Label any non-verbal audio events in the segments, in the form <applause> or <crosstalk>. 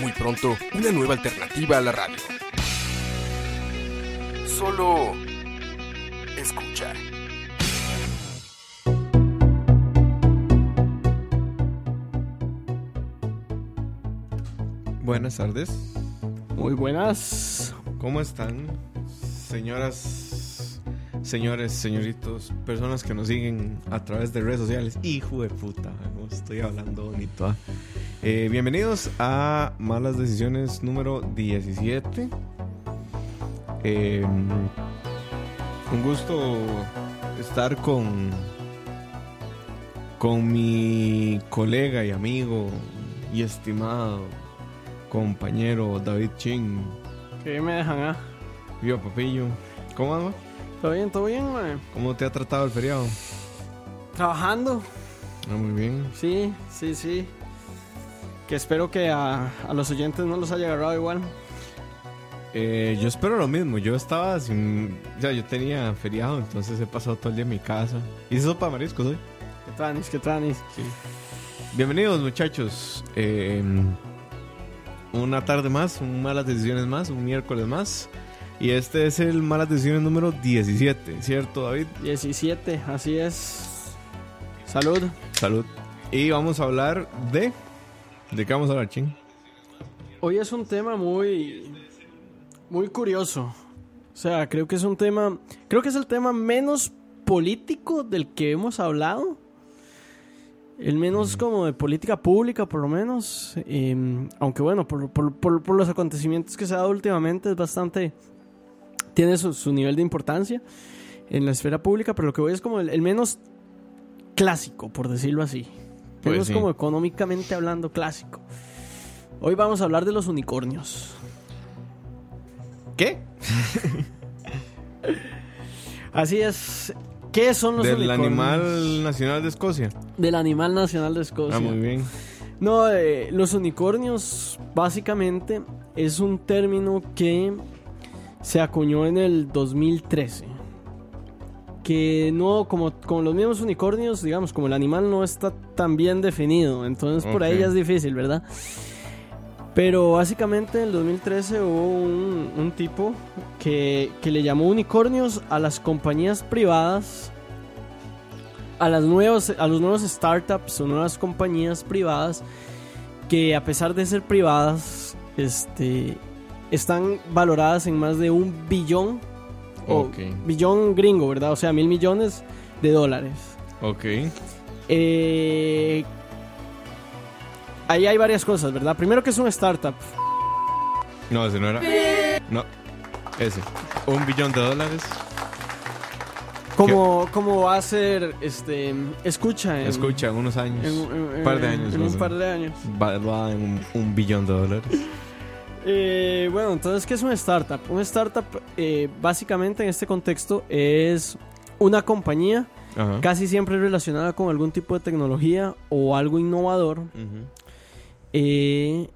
Muy pronto, una nueva alternativa a la radio. Solo escucha. Buenas tardes. Muy buenas. ¿Cómo están? Señoras, señores, señoritos, personas que nos siguen a través de redes sociales. Hijo de puta, estoy hablando bonito. ¿ah? Eh, bienvenidos a Malas Decisiones número 17. Eh, un gusto estar con, con mi colega y amigo y estimado compañero David Ching. ¿Qué me dejan, ah? Viva Papillo. ¿Cómo anda? ¿Todo bien, todo bien, man? ¿Cómo te ha tratado el feriado? Trabajando. Ah, muy bien. Sí, sí, sí. Que espero que a, a los oyentes no los haya agarrado igual. Eh, yo espero lo mismo. Yo estaba sin. Ya, yo tenía feriado, entonces he pasado todo el día en mi casa. Hice sopa de mariscos hoy. ¿Qué tranis, qué tranis? Bienvenidos, muchachos. Eh, una tarde más, un malas decisiones más, un miércoles más. Y este es el malas decisiones número 17, ¿cierto, David? 17, así es. Salud. Salud. Y vamos a hablar de. ¿De qué vamos a hablar, ching? Hoy es un tema muy. Muy curioso. O sea, creo que es un tema. Creo que es el tema menos político del que hemos hablado. El menos como de política pública, por lo menos. Eh, aunque bueno, por, por, por, por, los acontecimientos que se ha dado últimamente, es bastante. Tiene su, su, nivel de importancia en la esfera pública, pero lo que voy es como el, el menos clásico, por decirlo así. Pues sí. como económicamente hablando clásico. Hoy vamos a hablar de los unicornios. ¿Qué? <laughs> Así es. ¿Qué son los Del unicornios? animal nacional de Escocia. Del animal nacional de Escocia. Ah, muy bien. No, eh, los unicornios básicamente es un término que se acuñó en el 2013. Que no, como, como los mismos unicornios, digamos, como el animal no está tan bien definido, entonces por ahí ya es difícil, ¿verdad? Pero básicamente en el 2013 hubo un, un tipo que, que le llamó unicornios a las compañías privadas, a, las nuevos, a los nuevos startups o nuevas compañías privadas que a pesar de ser privadas, este, están valoradas en más de un billón, o Ok. billón gringo, ¿verdad? O sea, mil millones de dólares. Ok. Eh, ahí hay varias cosas, ¿verdad? Primero que es un startup. No, ese no era. No. Ese. Un billón de dólares. ¿Cómo, cómo va a ser, este, escucha en, Escucha, en unos años. en, en- Un par de años. en un par de años. Valuada en un, un billón de dólares. Eh, bueno, entonces, ¿qué es una startup? Una startup, eh, básicamente en este contexto, es una compañía Ajá. casi siempre relacionada con algún tipo de tecnología o algo innovador eh,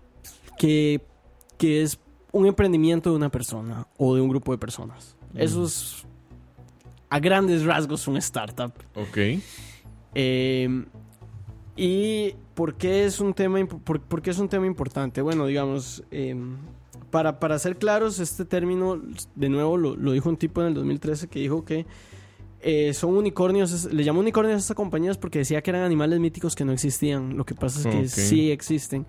que, que es un emprendimiento de una persona o de un grupo de personas. Eso es a grandes rasgos una startup. Ok. Eh, ¿Y por qué, es un tema, por, por qué es un tema importante? Bueno, digamos, eh, para, para ser claros, este término, de nuevo, lo, lo dijo un tipo en el 2013 que dijo que eh, son unicornios, le llamó unicornios a estas compañías porque decía que eran animales míticos que no existían. Lo que pasa es que sí existen.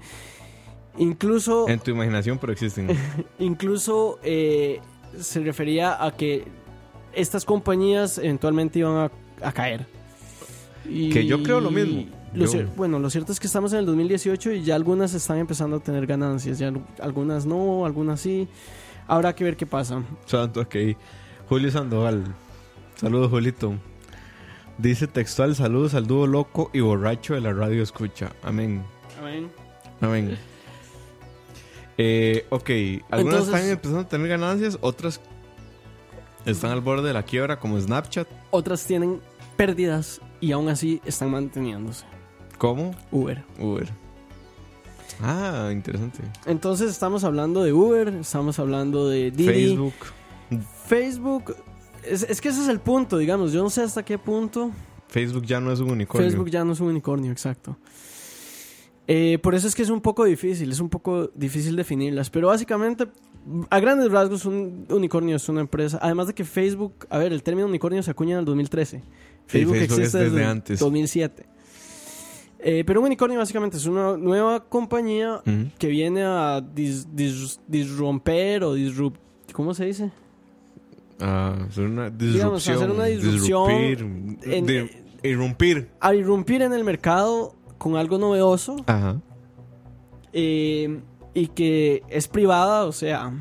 Incluso, En tu imaginación, pero existen. <laughs> incluso eh, se refería a que estas compañías eventualmente iban a, a caer. Y- Que yo creo lo mismo. lo Yo- cier- bueno, lo cierto es que estamos en el 2018 y ya algunas están empezando a tener ganancias. Ya al- algunas no, algunas sí. Habrá que ver qué pasa. Santo, ok. Julio Sandoval. Saludos, Julito. Dice textual, saludos al dúo loco y borracho de la radio escucha. Amén. Amén. Amén. Eh, ok, algunas Entonces- están empezando a tener ganancias, otras están al borde de la quiebra, como Snapchat. Otras tienen pérdidas y aún así están manteniéndose. ¿Cómo? Uber. Uber. Ah, interesante. Entonces estamos hablando de Uber, estamos hablando de Didi. Facebook. Facebook, es, es que ese es el punto, digamos. Yo no sé hasta qué punto Facebook ya no es un unicornio. Facebook ya no es un unicornio, exacto. Eh, por eso es que es un poco difícil, es un poco difícil definirlas. Pero básicamente, a grandes rasgos, un unicornio es una empresa. Además de que Facebook, a ver, el término unicornio se acuña en el 2013. Facebook, existe desde desde antes. 2007. Eh, pero un unicornio básicamente es una nueva compañía que viene a dis- dis- disromper o disrupt... ¿Cómo se dice? Ah, hacer una Digamos, disrupción. hacer una disrupción disrupir, en- de- irrumpir. A irrumpir en el mercado con algo novedoso Ajá. eh, y que es privada, o sea,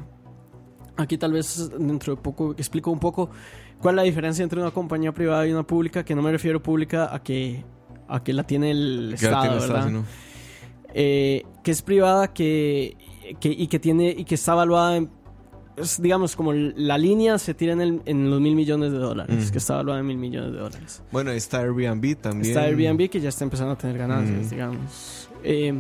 aquí tal vez dentro de poco explico un poco cuál es la diferencia entre una compañía privada y una pública, que no me refiero pública a que, a que la tiene el Que Estado, tiene ¿verdad? Estado, sino- Eh, que es privada que, que- y que tiene y que está evaluada en, es, digamos como la línea se tira en, el- en los mil millones de dólares Mm. que está evaluada en mil millones de dólares Bueno, está Airbnb también. está Airbnb que ya está empezando a tener ganancias Mm. digamos Eh,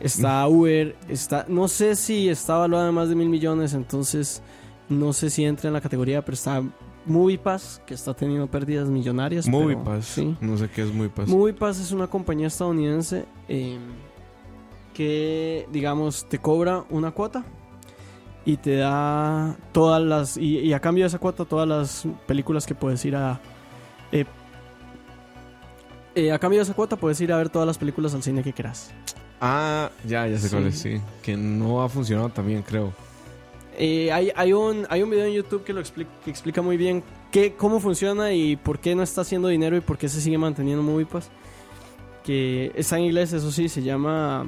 está Uber está no sé si está evaluada en más de mil millones entonces no sé si entra en la categoría pero está MoviePass que está teniendo pérdidas millonarias MoviePass. sí No sé qué es MoviePass. MoviePass es una compañía estadounidense eh, que, digamos, te cobra una cuota y te da todas las. Y, y a cambio de esa cuota, todas las películas que puedes ir a. eh, eh, a cambio de esa cuota, puedes ir a ver todas las películas al cine que quieras. Ah, ya, ya sé cuál es, sí. Que no ha funcionado también, creo. Eh, hay, hay, un, hay un video en YouTube que lo explica, que explica muy bien qué, cómo funciona y por qué no está haciendo dinero y por qué se sigue manteniendo MoviePass. Que está en inglés, eso sí, se llama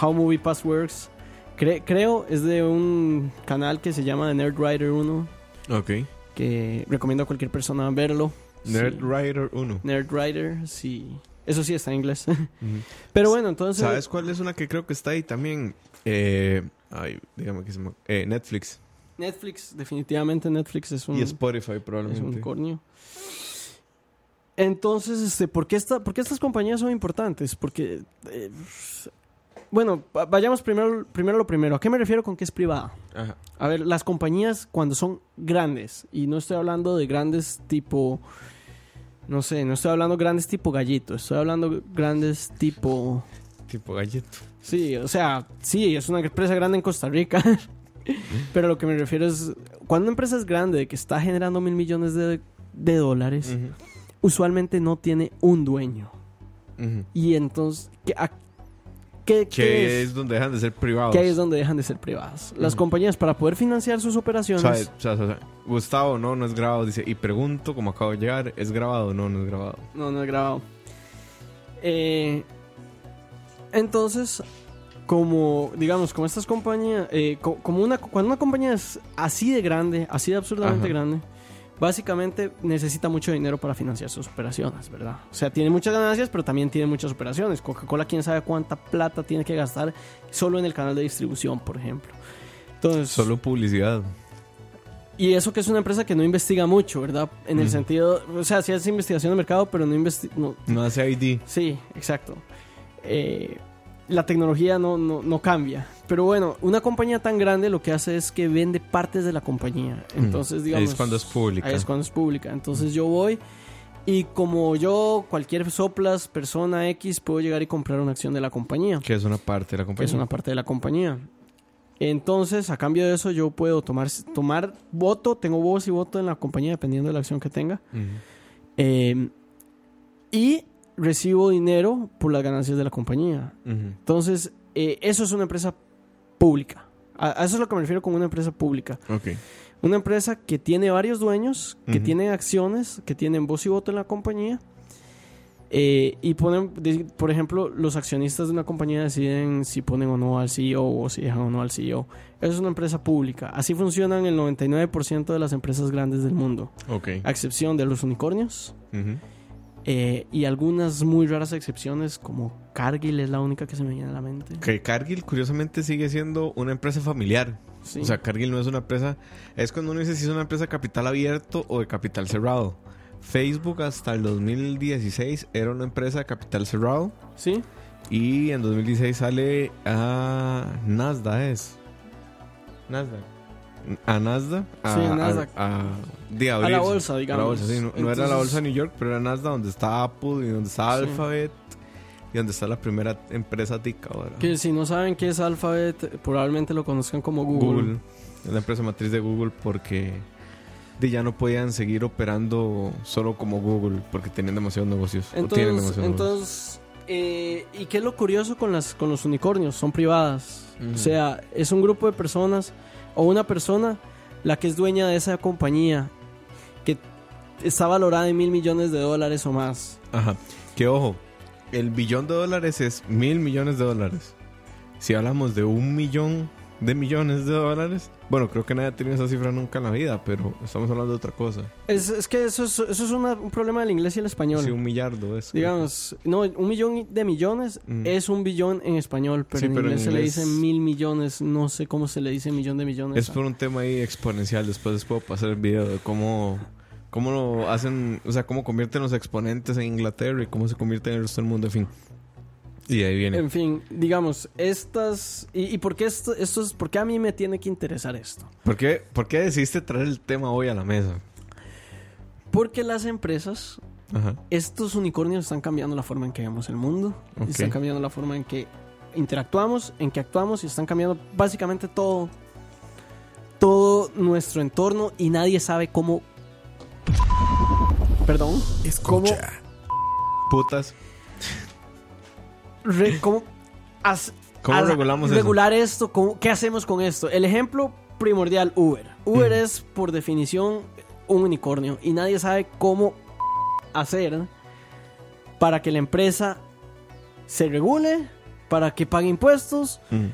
How MoviePass Works. Cre- creo es de un canal que se llama The Nerd Writer 1, Ok. que recomiendo a cualquier persona verlo. Nerd Sí. Rider 1. Nerd sí. Eso sí está en inglés. <laughs> Pero bueno, entonces... ¿Sabes cuál es una que creo que está ahí también? Eh, ay, dígame que se llama. Eh, Netflix. Netflix, definitivamente Netflix es un... Y Spotify, Es un probablemente. unicornio. Entonces, este, ¿por qué, esta, por qué estas compañías son importantes? Porque, eh, bueno, va- vayamos primero, primero lo primero. ¿A qué me refiero con que es privada? Ajá. A ver, las compañías cuando son grandes, y no estoy hablando de grandes tipo, no sé, no estoy hablando grandes tipo gallito, estoy hablando grandes tipo... Tipo gallito. Sí, o sea, sí, es una empresa grande en Costa Rica. <laughs> Pero lo que me refiero es, cuando una empresa es grande, que está generando mil millones de, de dólares, usualmente no tiene un dueño. Y entonces, ¿qué, a- qué- qué es? es donde dejan de ser privados. Ahí es donde dejan de ser privadas. Las compañías, para poder financiar sus operaciones, O sea, o sea, o sea, Gustavo, no, no es grabado. Dice, y pregunto, como acabo de llegar, ¿es grabado? No, no es grabado. No, no he grabado. Eh, entonces, como, digamos, como estas compañías, eh, co- como una, cuando una compañía es así de grande, así de absurdamente Ajá. grande, básicamente necesita mucho dinero para financiar sus operaciones, ¿verdad? O sea, tiene muchas ganancias, pero también tiene muchas operaciones. Coca-Cola, quién sabe cuánta plata tiene que gastar solo en el canal de distribución, por ejemplo. Entonces, Solo publicidad. y eso que es una empresa que no investiga mucho, ¿verdad? En el sentido, o sea, sí hace investigación de mercado, pero no investiga... No hace ID. Sí, exacto. Eh, la tecnología no, no, no cambia. Pero bueno, una compañía tan grande lo que hace es que vende partes de la compañía. Entonces, Ahí digamos... es cuando es pública. Ahí es cuando es pública. Entonces yo voy y como yo, cualquier soplas, persona X, puedo llegar y comprar una acción de la compañía. Que es una parte de la Que compañía. es una parte de la compañía. Entonces, a cambio de eso, yo puedo tomar, tomar voto, tengo voz y voto en la compañía dependiendo de la acción que tenga. Eh, y recibo dinero por las ganancias de la compañía. Entonces, eh, eso es una empresa pública. A, a eso es lo que me refiero con una empresa pública. Ok. Una empresa que tiene varios dueños, que Ujú. tienen acciones, que tienen voz y voto en la compañía. eh, y ponen, por ejemplo, los accionistas de una compañía deciden si ponen o no al CEO o si dejan o no al CEO. Eso es una empresa pública. Así funcionan el 99% de las empresas grandes del mundo. Ok. A excepción de los unicornios. Eh, y algunas muy raras excepciones como Cargill es la única que se me viene a la mente. Que Cargill, curiosamente, sigue siendo una empresa familiar. Sí. O sea, Cargill no es una empresa. Es cuando uno dice si es una empresa de capital abierto o de capital cerrado. Facebook hasta el 2016 era una empresa de capital cerrado. sí, Y en 2016 sale a Nasdaq, ¿es? Nasdaq. A Nasdaq. A, Sí, a- Nasdaq. A, de a la bolsa, la digamos. bolsa, sí. No, no era la Entonces- bolsa de New York, pero era Nasdaq donde está Apple y donde está Sí. Alphabet y donde está la primera empresa tica ahora. Que si no saben qué es Alphabet, probablemente lo conozcan como Google. Google. Es la empresa matriz de Google porque ya no podían seguir operando solo como Google porque tenían demasiados negocios. o tienen Entonces, demasiados entonces eh, ¿y qué es lo curioso con las con los unicornios? Son privadas. O sea, es un grupo de personas o una persona la que es dueña de esa compañía que está valorada en mil millones de dólares o más. Ajá. Que ojo, el billón de dólares es mil millones de dólares. Si hablamos de un millón de millones de dólares, bueno, creo que nadie ha tenido esa cifra nunca en la vida, pero estamos hablando de otra cosa. Es, es que eso es, eso es una- un problema del inglés y el español. Sí, un millardo es. Digamos, no, un millón de millones Mm. es un billón en español, pero Sí, en pero en inglés se le inglés- dice mil millones, no sé cómo se le dice millón de millones. Es por un tema ahí exponencial. Después les puedo pasar el video de cómo, cómo lo hacen, o sea, cómo convierten los exponentes en Inglaterra y cómo se convierte en el resto del mundo, en fin. Y ahí viene. En fin, digamos, estas... ¿Y, y por, qué esto, esto es, por qué a mí me tiene que interesar esto? ¿Por qué, ¿Por qué decidiste traer el tema hoy a la mesa? Porque las empresas, Ajá. estos unicornios están cambiando la forma en que vemos el mundo, Ok. están cambiando la forma en que interactuamos, en que actuamos y están cambiando básicamente todo, todo nuestro entorno y nadie sabe cómo... Perdón. Escucha. Putas. Re- cómo ¿Cómo a- regulamos eso? regular esto? ¿Cómo- ¿Qué hacemos con esto? El ejemplo primordial, Uber. Uber es, por definición, un unicornio y nadie sabe cómo hacer para que la empresa se regule, para que pague impuestos, Mm.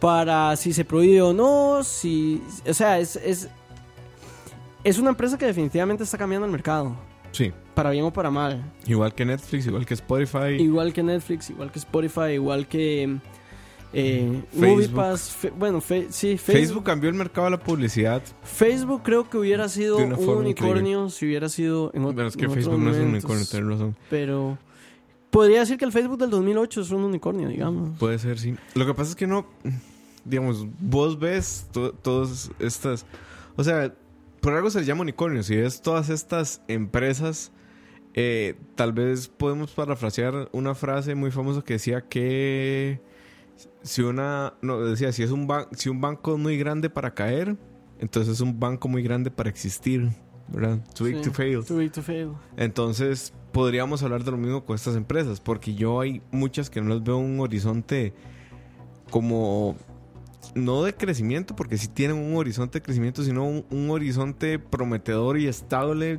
para si se prohíbe o no, si... O sea, es, es, es una empresa que definitivamente está cambiando el mercado, Sí. Para bien o para mal. Igual que Netflix, igual que Spotify. Igual que Netflix, igual que Spotify, igual que eh, Facebook. MoviePass. fe- bueno, fe- sí, Facebook. Facebook. cambió el mercado de la publicidad. Facebook creo que hubiera sido un unicornio si hubiera sido en, ot- Pero es que Facebook no es un unicornio, tienes razón. Pero podría decir que el Facebook del 2008 es un unicornio, digamos. Puede ser, sí. Lo que pasa es que no, digamos, vos ves to- todas estas, o sea, por algo se les llama unicornios. Si ves todas estas empresas, eh, tal vez podemos parafrasear una frase muy famosa que decía que si una, no, decía, si es un, ban- si un banco es muy grande para caer, entonces es un banco muy grande para existir, ¿verdad? Too big Sí, to fail. Too big to fail. Entonces, podríamos hablar de lo mismo con estas empresas, porque yo hay muchas que no les veo un horizonte como no de crecimiento, porque sí tienen un horizonte de crecimiento, sino un, un horizonte prometedor y estable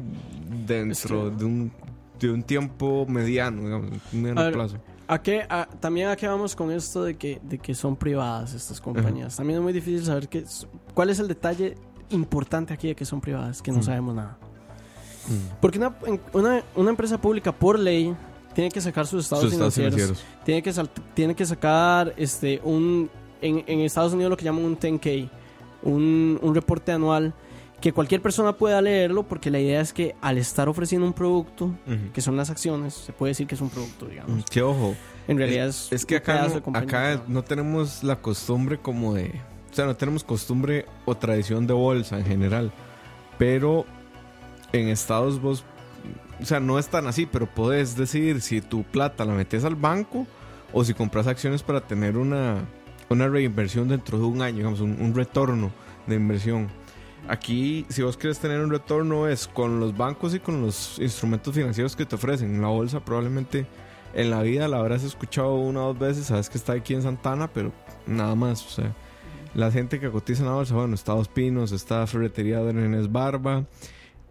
dentro Es que- de un de un tiempo mediano, digamos, un mediano A ver, plazo. ¿A qué, a- también a qué vamos con esto de que, de que son privadas estas compañías. También es muy difícil saber qué cuál es el detalle importante aquí de que son privadas, que no Mm. sabemos nada. Porque una, una, una empresa pública por ley tiene que sacar sus estados, Sus estados financieros, financieros. Tiene, que sal- tiene que sacar este un en, en Estados Unidos lo que llaman un 10K, un, un reporte anual que cualquier persona pueda leerlo porque la idea es que al estar ofreciendo un producto, que son las acciones, se puede decir que es un producto, digamos. Que ojo, En realidad es, es que acá, no, acá no tenemos la costumbre como de... O sea, no tenemos costumbre o tradición de bolsa en general. Pero en Estados vos... O sea, no es tan así, pero podés decidir si tu plata la metes al banco o si compras acciones para tener una, una reinversión dentro de un año, digamos, un, un retorno de inversión. Aquí, si vos quieres tener un retorno, es con los bancos y con los instrumentos financieros que te ofrecen. En la bolsa, probablemente en la vida la habrás escuchado una o dos veces. Sabes que está aquí en Santana, pero nada más. O sea, la gente que cotiza en la bolsa, bueno, está Dos Pinos, está Ferretería de Renes Barba,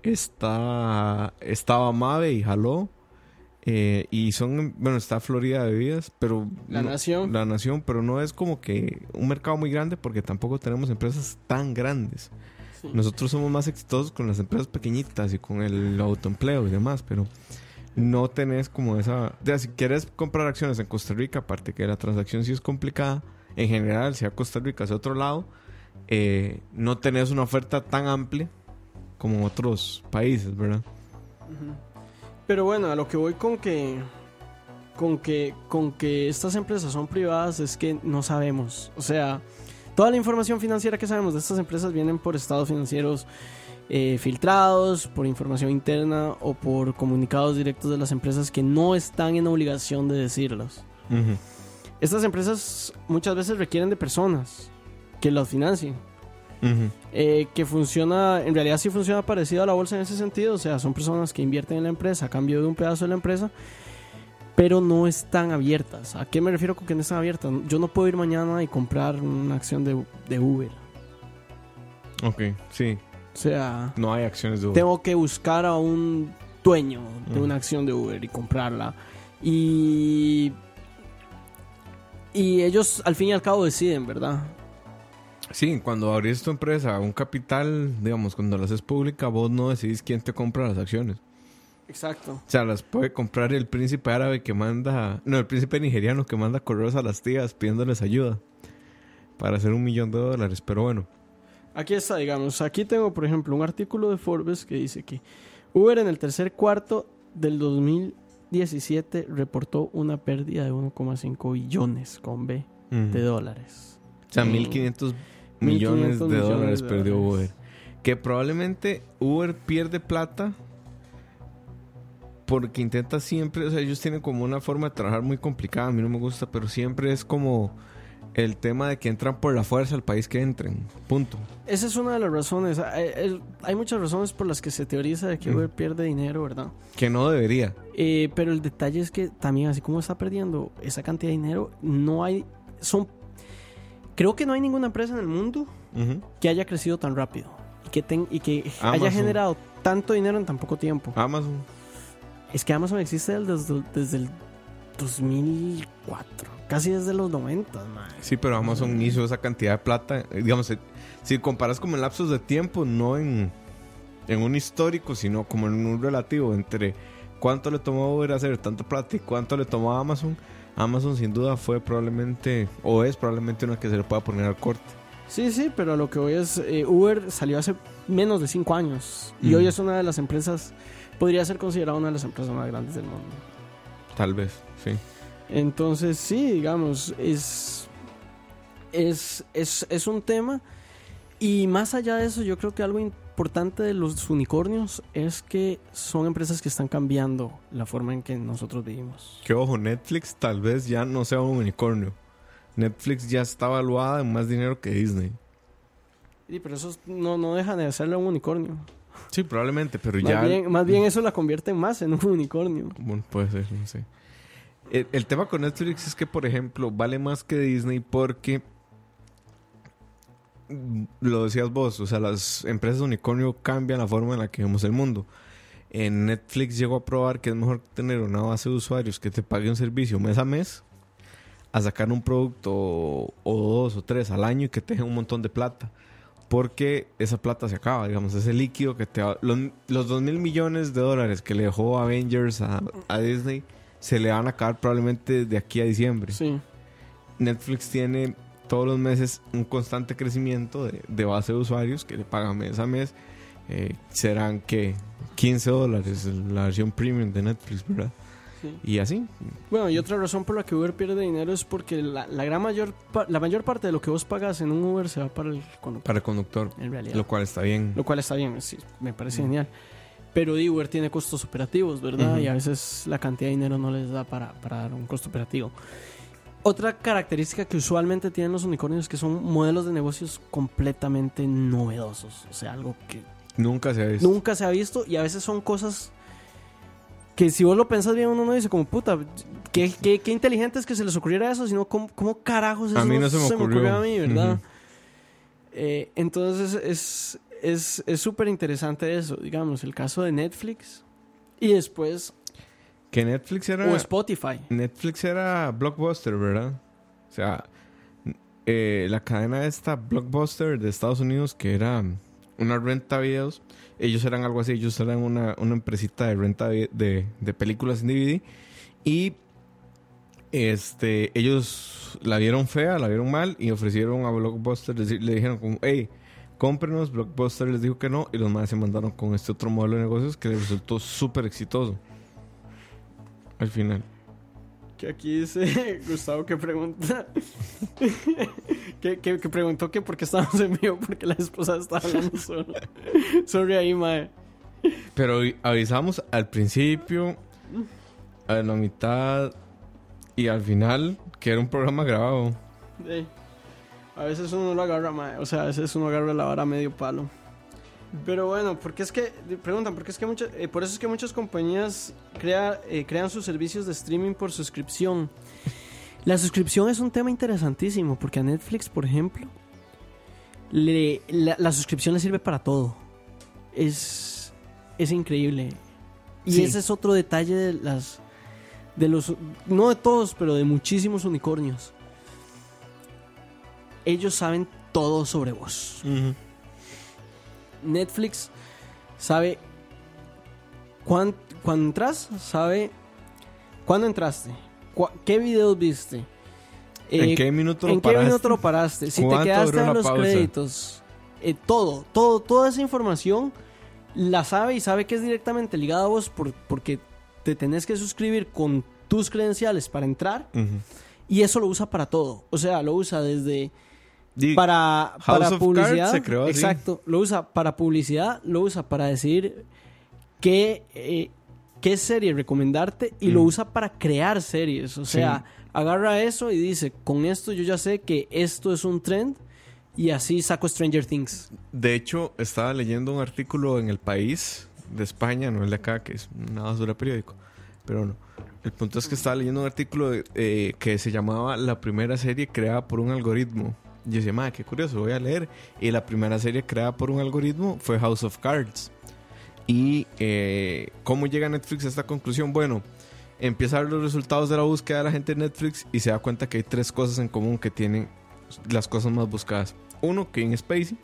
está, estaba Mave y Jaló. eh, y son, bueno, está Florida de Bebidas, pero... La no- Nación. La Nación, pero no es como que un mercado muy grande porque tampoco tenemos empresas tan grandes. Sí. Nosotros somos más exitosos con las empresas pequeñitas y con el autoempleo y demás, pero no tenés como esa... O sea, si quieres comprar acciones en Costa Rica, aparte que la transacción sí es complicada, en general, sea Costa Rica, sea otro lado, eh, no tenés una oferta tan amplia como en otros países, ¿verdad? Pero bueno, a lo que voy con que con que con que estas empresas son privadas es que no sabemos. O sea, toda la información financiera que sabemos de estas empresas vienen por estados financieros eh, filtrados, por información interna o por comunicados directos de las empresas que no están en obligación de decirlos. Estas empresas muchas veces requieren de personas que las financien. Eh, que funciona, en realidad sí funciona parecido a la bolsa en ese sentido, o sea, son personas que invierten en la empresa a cambio de un pedazo de la empresa, pero no están abiertas. ¿A qué me refiero con que no están abiertas? Yo no puedo ir mañana y comprar una acción de, de Uber. Ok, sí. O sea, No hay acciones de Uber. tengo que buscar a un dueño de Mm. una acción de Uber y comprarla. Y... Y ellos al fin y al cabo deciden, ¿verdad? Sí, cuando abrís tu empresa, un capital, digamos, cuando la haces pública, vos no decidís quién te compra las acciones. Exacto. O sea, las puede comprar el príncipe árabe que manda... No, el príncipe nigeriano que manda correos a las tías pidiéndoles ayuda para hacer un millón de dólares. Pero bueno, Aquí está, digamos, aquí tengo, por ejemplo, un artículo de Forbes que dice que Uber en el tercer cuarto del 2017 reportó una pérdida de 1,5 billones con B de dólares. o sea, Mm. 1.500 millones de 1.500 millones dólares de perdió dólares. Uber. Que probablemente Uber pierde plata porque intenta siempre, o sea, ellos tienen como una forma de trabajar muy complicada, a mí no me gusta, pero siempre es como el tema de que entran por la fuerza al país que entren. Punto. Esa es una de las razones. Hay, muchas razones por las que se teoriza de que Mm. Uber pierde dinero, ¿verdad? Que no debería. Eh, pero el detalle es que también, así como está perdiendo esa cantidad de dinero, no hay. Son. Creo que no hay ninguna empresa en el mundo que haya crecido tan rápido y que, ten- y que haya generado tanto dinero en tan poco tiempo. Amazon. Es que Amazon existe desde, desde el 2004, casi desde los 90, man. Sí, pero Amazon hizo esa cantidad de plata. eh, Digamos, eh, si comparas como en lapsos de tiempo, no en, en un histórico, sino como en un relativo entre cuánto le tomó Uber hacer tanta plata y cuánto le tomó a Amazon. Amazon sin duda fue probablemente, o es probablemente una que se le pueda poner al corte. Sí, sí, pero lo que hoy es, eh, Uber salió hace menos de 5 años y Mm. hoy es una de las empresas, podría ser considerada una de las empresas más grandes del mundo. Tal vez, sí. Entonces, sí, digamos, es, es, es, es un tema. Y más allá de eso, yo creo que algo importante de los unicornios es que son empresas que están cambiando la forma en que nosotros vivimos. Que ojo, Netflix tal vez ya no sea un unicornio. Netflix ya está valuada en más dinero que Disney. Sí, pero eso no, no deja de hacerle un unicornio. Sí, probablemente, pero Más, ya... bien, más bien eso la convierte más en un unicornio. Bueno, puede ser, no sé. El, el tema con Netflix es que, por ejemplo, vale más que Disney porque mm, lo decías vos, o sea, las empresas de unicornio cambian la forma en la que vemos el mundo. En Netflix llegó a probar que es mejor tener una base de usuarios que te pague un servicio mes a mes a sacar un producto o, o dos o tres al año y que te deje un montón de plata. Porque esa plata se acaba, digamos, ese líquido que te Los, los 2 mil millones de dólares que le dejó Avengers a, a Disney se le van a acabar probablemente de aquí a diciembre. Sí. Netflix tiene todos los meses un constante crecimiento de, de base de usuarios que le pagan mes a mes. Eh, serán que 15 dólares la versión premium de Netflix, ¿verdad? Sí. Y así. Bueno, y otra razón por la que Uber pierde dinero es porque la, la gran mayor la mayor parte de lo que vos pagas en un Uber se va para el conductor, Para el conductor. en realidad. Lo cual está bien. Lo cual está bien, sí, me parece genial. Pero Uber tiene costos operativos, ¿verdad? Y a veces la cantidad de dinero no les da para, para dar un costo operativo. Otra característica que usualmente tienen los unicornios es que son modelos de negocios completamente novedosos. O sea, algo que Nunca se ha visto. nunca se ha visto y a veces son cosas que si vos lo pensás bien uno no dice como puta, qué, qué, qué inteligente es que se les ocurriera eso, sino cómo, cómo carajos eso A mí no se me ocurrió. a mí, ¿verdad? Eh, entonces es es es súper interesante eso, digamos, el caso de Netflix y después Que Netflix era. o Spotify. Netflix era Blockbuster, ¿verdad? O sea, eh, la cadena esta Blockbuster de Estados Unidos que era una renta videos. Ellos eran algo así, ellos eran una, una empresita de renta de, de, películas en DVD. Y este, ellos la vieron fea, la vieron mal y ofrecieron a Blockbuster, le, le dijeron como, hey, cómprenos. Blockbuster les dijo que no y los más se mandaron con este otro modelo de negocios que les resultó súper exitoso. Al final. Que aquí dice <laughs> Gustavo que pregunta. <laughs> que, que, que preguntó que por qué estábamos en vivo, porque la esposa estaba hablando solo. <laughs> Sorry ahí, mae. Pero avisamos al principio, a la mitad y al final que era un programa grabado. A veces uno lo agarra, mae. O sea, a veces uno agarra la vara medio palo. Pero bueno, porque es que, preguntan, porque es que muchas, eh, por eso es que muchas compañías crea, eh, crean sus servicios de streaming por suscripción. La suscripción es un tema interesantísimo, porque a Netflix, por ejemplo, le, la, la suscripción le sirve para todo. Es, es increíble. Y Sí. ese es otro detalle de las, de los, no de todos, pero de muchísimos unicornios. Ellos saben todo sobre vos. Netflix sabe cuán- cuando entras, sabe cuándo entraste, cua- qué videos viste, ¿En eh, qué minuto lo en qué paraste? minuto lo paraste, si te ¿Cuánto quedaste la los pausa? créditos, eh, todo, todo, toda esa información la sabe y sabe que es directamente ligada a vos por- porque te tenés que suscribir con tus credenciales para entrar y eso lo usa para todo, o sea, lo usa desde Para, House para of publicidad. Cards se creó así. Exacto. Lo usa para publicidad, lo usa para decidir qué, eh, qué serie recomendarte y lo Mm. usa para crear series. O sea, agarra eso y dice, con esto yo ya sé que esto es un trend y así saco Stranger Things. De hecho, estaba leyendo un artículo en El País de España, no el de acá, que es una basura periódico, pero no. El punto es que estaba leyendo un artículo eh, que se llamaba La primera serie creada por un algoritmo. Y yo decía, madre, qué curioso, voy a leer. Y la primera serie creada por un algoritmo fue House of Cards. ¿Y eh, cómo llega Netflix a esta conclusión? Bueno, empieza a ver los resultados de la búsqueda de la gente en Netflix y se da cuenta que hay tres cosas en común que tienen las cosas más buscadas. Uno, Kevin Spacey.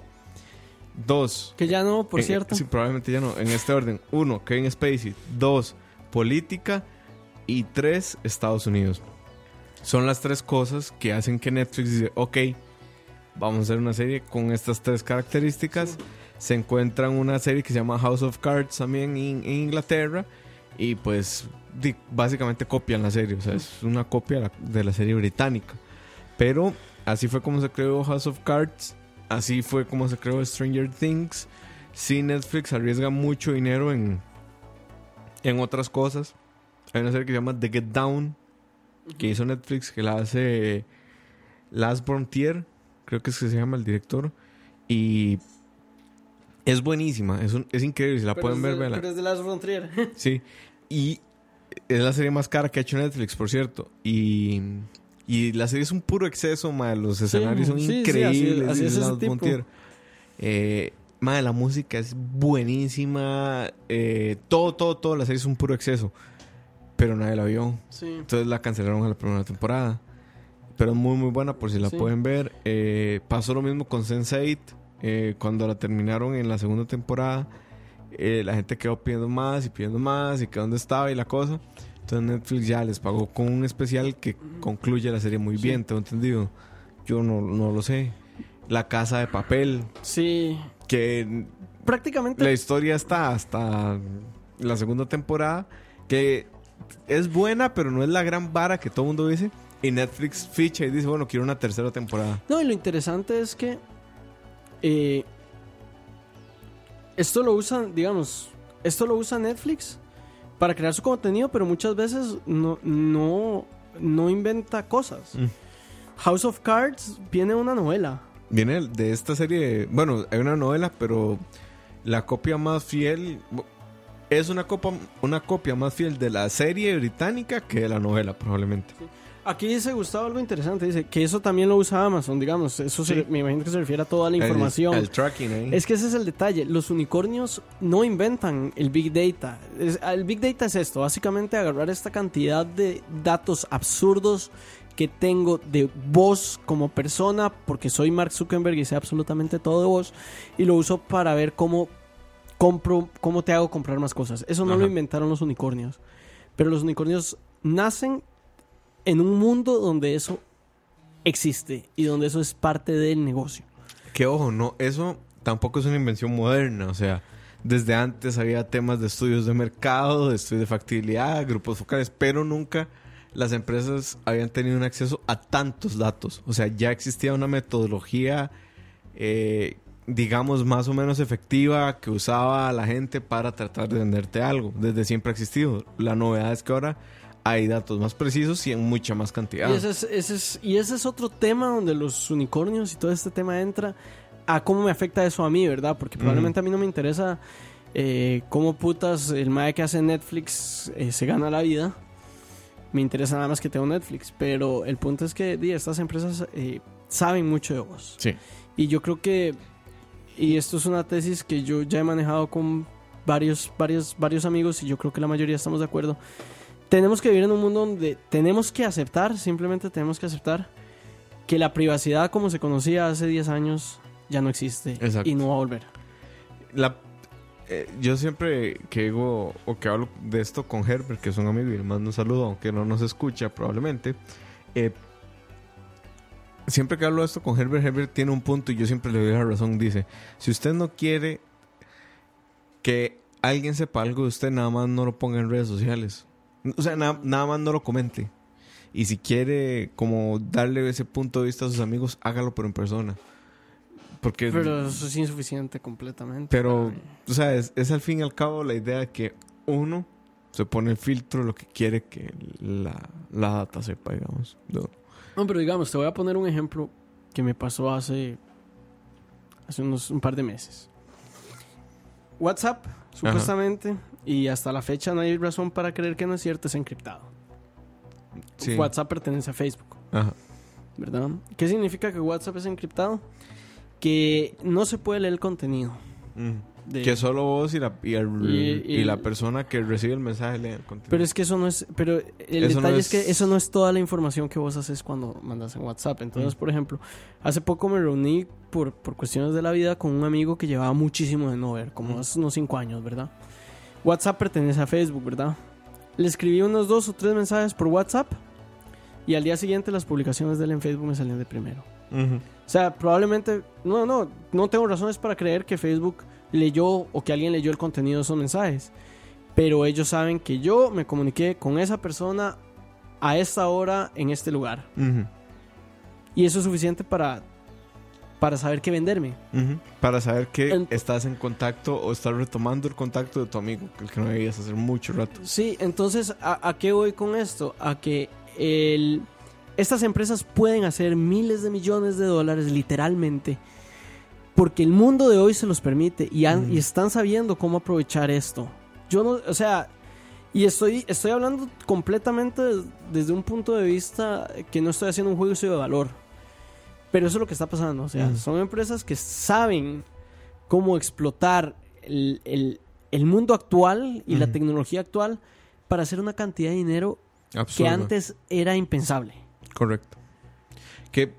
Dos, Que ya no, por en- cierto. Sí, probablemente ya no. En este orden. Uno, Kevin Spacey. Dos, política. Y tres, Estados Unidos. Son las tres cosas que hacen que Netflix dice, ok, vamos a hacer una serie con estas tres características. Se encuentran una serie que se llama House of Cards también en, en Inglaterra. Y pues básicamente copian la serie. O sea, es una copia de la, serie británica. Pero así fue como se creó House of Cards. Así fue como se creó Stranger Things. Sí, Netflix arriesga mucho dinero en, en otras cosas. Hay una serie que se llama The Get Down, que hizo Netflix, que la hace Last Frontier, creo que es que se llama el director. Y es buenísima, es, un- es increíble, si la Pero pueden ver, pero es de Last Frontier. <laughs> Sí. Y es la serie más cara que ha hecho Netflix, por cierto. Y, y la serie es un puro exceso, madre. Los escenarios son sí, sí, así- increíbles. así es Lars tipo. Montiel. Eh, madre, la música es buenísima. Eh, todo, todo, todo. La serie es un puro exceso. Pero nadie la vio. Sí. Entonces la cancelaron a la primera temporada. Pero es muy, muy buena por si la Sí. pueden ver. Eh, pasó lo mismo con Sense8. eh, cuando la terminaron en la segunda temporada, eh, la gente quedó pidiendo más y pidiendo más y que dónde estaba y la cosa. Entonces Netflix ya les pagó con un especial que concluye la serie muy Sí. bien, tengo entendido. Yo no, no lo sé. La casa de papel, Sí. que Prácticamente la historia está hasta la segunda temporada, que es buena, pero no es la gran vara que todo el mundo dice. Y Netflix ficha y dice, bueno, quiero una tercera temporada. No, y lo interesante es que eh, esto lo usan, digamos, esto lo usa Netflix para crear su contenido, pero muchas veces no, no, no inventa cosas. Mm. House of Cards viene de una novela. Viene de esta serie, bueno, hay una novela, pero la copia más fiel es una, copa, una copia más fiel de la serie británica que de la novela, probablemente. Aquí dice Gustavo algo interesante, dice que eso también lo usa Amazon, digamos, eso se- me imagino que se refiere a toda la información. El, el tracking ahí. Es que ese es el detalle. Los unicornios no inventan el Big Data. Es- el Big Data es esto: básicamente agarrar esta cantidad de datos absurdos que tengo de vos como persona, porque soy Mark Zuckerberg y sé absolutamente todo de vos, y lo uso para ver cómo compro, cómo te hago comprar más cosas. Eso no lo inventaron los unicornios, pero los unicornios nacen en un mundo donde eso existe y donde eso es parte del negocio. Que ojo, no, eso tampoco es una invención moderna, o sea, desde antes había temas de estudios de mercado, de estudios de factibilidad, grupos focales, pero nunca las empresas habían tenido un acceso a tantos datos. O sea, ya existía una metodología, eh, digamos, más o menos efectiva que usaba la gente para tratar de venderte algo. Desde siempre ha existido. La novedad es que ahora hay datos más precisos y en mucha más cantidad. Y ese, es, ese es- y ese es otro tema donde los unicornios y todo este tema entra a cómo me afecta eso a mí, ¿verdad? Porque probablemente a mí no me interesa eh, cómo putas el mae que hace Netflix eh, se gana la vida. Me interesa nada más que tengo Netflix. Pero el punto es que di, estas empresas eh, saben mucho de vos. Sí. Y yo creo que, y esto es una tesis que yo ya he manejado con varios, varios, varios amigos y yo creo que la mayoría estamos de acuerdo. Tenemos que vivir en un mundo donde tenemos que aceptar, simplemente tenemos que aceptar que la privacidad como se conocía hace 10 años ya no existe Exacto. y no va a volver. La, eh, yo siempre que digo o que hablo de esto con Herbert, que es un amigo y le mando un saludo, aunque no nos escucha probablemente. eh, siempre que hablo de esto con Herbert, Herbert tiene un punto y yo siempre le doy la razón. Dice: Si usted no quiere que alguien sepa algo de usted, nada más no lo ponga en redes sociales. O sea, na- nada más no lo comente. Y si quiere como darle ese punto de vista a sus amigos, hágalo pero en persona. Porque Pero eso es insuficiente completamente. pero, o sea, es, es al fin y al cabo la idea de que uno se pone el filtro lo que quiere que la, la data sepa, digamos. No. No, pero digamos, te voy a poner un ejemplo que me pasó hace, hace unos un par de meses. WhatsApp, supuestamente, y hasta la fecha no hay razón para creer que no es cierto, es encriptado. Sí. WhatsApp pertenece a Facebook, Ajá. ¿verdad? ¿Qué significa que WhatsApp es encriptado? Que no se puede leer el contenido. Mm. de- Que solo vos y la, y, el- Y- y- y la persona que recibe el mensaje leen el contenido. Pero es que eso no es. Pero el Eso no detalle es- es... que eso no es toda la información que vos haces cuando mandas en WhatsApp. Entonces, Mm. por ejemplo, hace poco me reuní por, por cuestiones de la vida con un amigo que llevaba muchísimo de no ver, como Mm. hace unos 5 años, ¿verdad? WhatsApp pertenece a Facebook, ¿verdad? Le escribí unos dos o tres mensajes por WhatsApp y al día siguiente las publicaciones de él en Facebook me salían de primero. O sea, probablemente, no, no, no tengo razones para creer que Facebook leyó o que alguien leyó el contenido de esos mensajes. Pero ellos saben que yo me comuniqué con esa persona a esta hora en este lugar. Y eso es suficiente para, para saber qué venderme. Para saber que estás en contacto o estás retomando el contacto de tu amigo, el que no veías hace mucho rato. Sí, entonces, ¿a, a qué voy con esto? A que el, estas empresas pueden hacer miles de millones de dólares literalmente porque el mundo de hoy se los permite y, han- y están sabiendo cómo aprovechar esto. Yo no, o sea, y estoy, estoy hablando completamente des- desde un punto de vista que no estoy haciendo un juicio de valor. Pero eso es lo que está pasando. O sea, Mm. son empresas que saben cómo explotar el, el- el mundo actual y la tecnología actual para hacer una cantidad de dinero que antes era impensable. Correcto. Que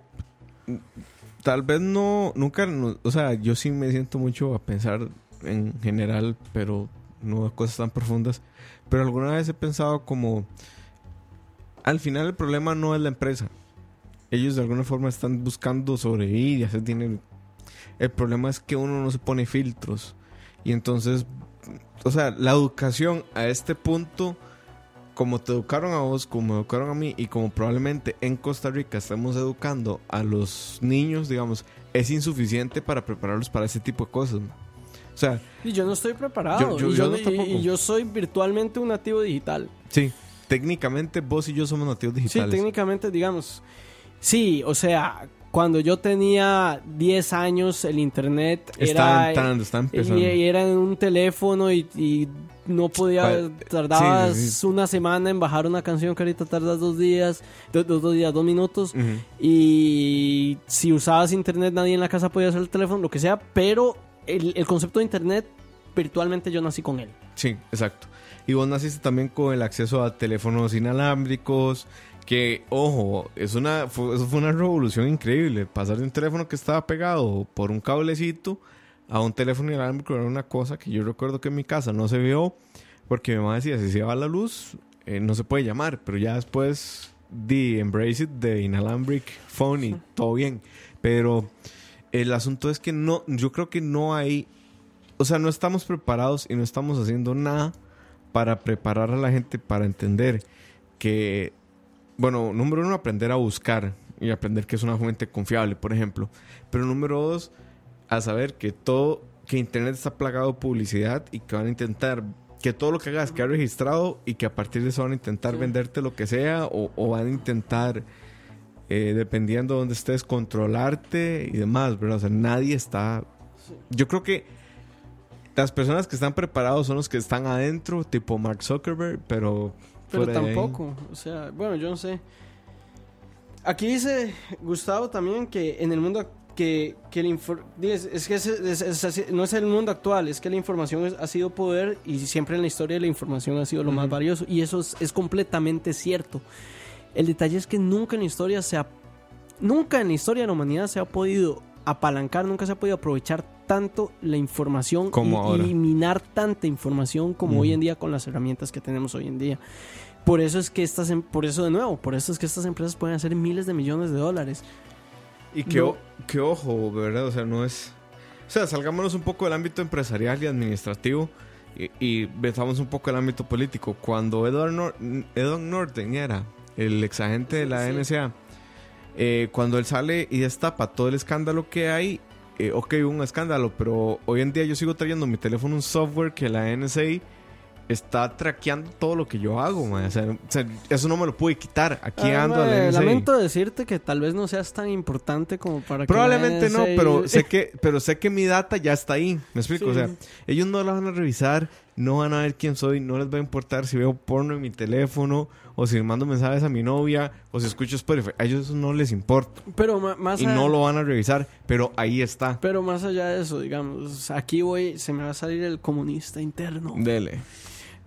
tal vez no, nunca, no- o sea, yo sí me siento mucho a pensar en general, pero no a cosas tan profundas. Pero alguna vez he pensado como, al final el problema no es la empresa. Ellos de alguna forma están buscando sobrevivir y hacer dinero. El problema es que uno no se pone filtros. Y entonces, o sea, la educación a este punto como te educaron a vos, como me educaron a mí y como probablemente en Costa Rica estamos educando a los niños, digamos, es insuficiente para prepararlos para ese tipo de cosas. O sea, Y yo no estoy preparado. Yo- yo- y, yo yo, no y- yo soy virtualmente un nativo digital. sí, técnicamente vos y yo somos nativos Sí, digitales. técnicamente, digamos. Sí, o sea, cuando yo tenía 10 años, el internet está era. entrando, está empezando. y era en un teléfono y, y no podía. Tardabas sí, sí. una semana en bajar una canción que ahorita tardas dos días, do- do- dos días, dos minutos. Y si usabas internet, nadie en la casa podía hacer el teléfono, lo que sea, pero el, el concepto de internet virtualmente yo nací con él. Sí, exacto. Y vos naciste también con el acceso a teléfonos inalámbricos, que, ojo, es una, fue, eso fue una revolución increíble. Pasar de un teléfono que estaba pegado por un cablecito a un teléfono inalámbrico era una cosa que yo recuerdo que en mi casa no se vio, porque mi mamá decía, si se va la luz, eh, no se puede llamar, pero ya después de Embrace It de Inalambric Phone y todo bien. Pero el asunto es que no, yo creo que no hay, o sea, no estamos preparados y no estamos haciendo nada para preparar a la gente para entender que, bueno, número uno, aprender a buscar y aprender que es una fuente confiable, por ejemplo. Pero número dos, a saber que todo, que Internet está plagado de publicidad y que van a intentar que todo lo que hagas quede registrado y que a partir de eso van a intentar venderte lo que sea o, o van a intentar, eh, dependiendo de dónde estés, controlarte y demás, ¿verdad? O sea, nadie está... Yo creo que las personas que están preparados son los que están adentro, tipo Mark Zuckerberg, pero... Pero ahí- tampoco, o sea, bueno, yo no sé. Aquí dice Gustavo también que en el mundo que, que el infor- dice, es que es- es- es no es el mundo actual, es que la información es- ha sido poder y siempre en la historia la información ha sido lo más valioso y eso es, es completamente cierto. El detalle es que nunca en la historia se ha, nunca en la historia de la humanidad se ha podido apalancar, nunca se ha podido aprovechar tanto la información Como y ahora. eliminar tanta información como hoy en día con las herramientas que tenemos hoy en día. Por eso es que estas, em- por eso de nuevo, por eso es que estas empresas pueden hacer miles de millones de dólares. Y que, No. que ojo, ¿verdad? O sea, no es... O sea, salgámonos un poco del ámbito empresarial y administrativo y, un poco el ámbito político. Cuando Edward, Nor- Edward Norton era el exagente de la sí. NSA, eh, cuando él sale y destapa todo el escándalo que hay, eh, ok, hubo un escándalo, pero hoy en día yo sigo trayendo en mi teléfono un software que la NSA está traqueando todo lo que yo hago, man. O sea, o sea, eso no me lo pude quitar. Aquí Ah, ando a la NSA. lamento decirte que tal vez no seas tan importante como para que la Probablemente no, NSA pero <laughs> sé que, pero sé que mi data ya está ahí. Me explico, Sí. o sea, ellos no la van a revisar, no van a ver quién soy, no les va a importar si veo porno en mi teléfono, o si mando mensajes a mi novia, o si escucho Spotify. A ellos eso no les importa. Pero más Y a- no lo van a revisar, pero ahí está. pero más allá de eso, digamos, aquí voy, se me va a salir el comunista interno. Dele.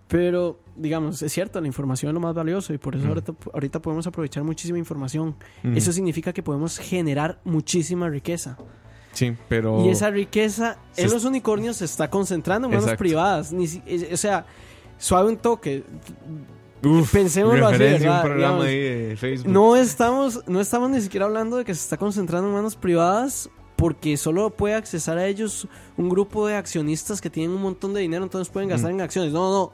Pero, digamos, es cierto, la información es lo más valioso y por eso Mm. ahorita, ahorita podemos aprovechar muchísima información. Mm. Eso significa que podemos generar muchísima riqueza. Sí, pero... Y esa riqueza Se en los unicornios se está concentrando en manos Exacto. privadas. Ni o sea, suave un toque. Uf, pensémoslo así, ¿verdad? un programa Digamos, ahí de Facebook. No estamos, no estamos ni siquiera hablando de que se está concentrando en manos privadas porque solo puede accesar a ellos un grupo de accionistas que tienen un montón de dinero, entonces pueden gastar en acciones. No, no.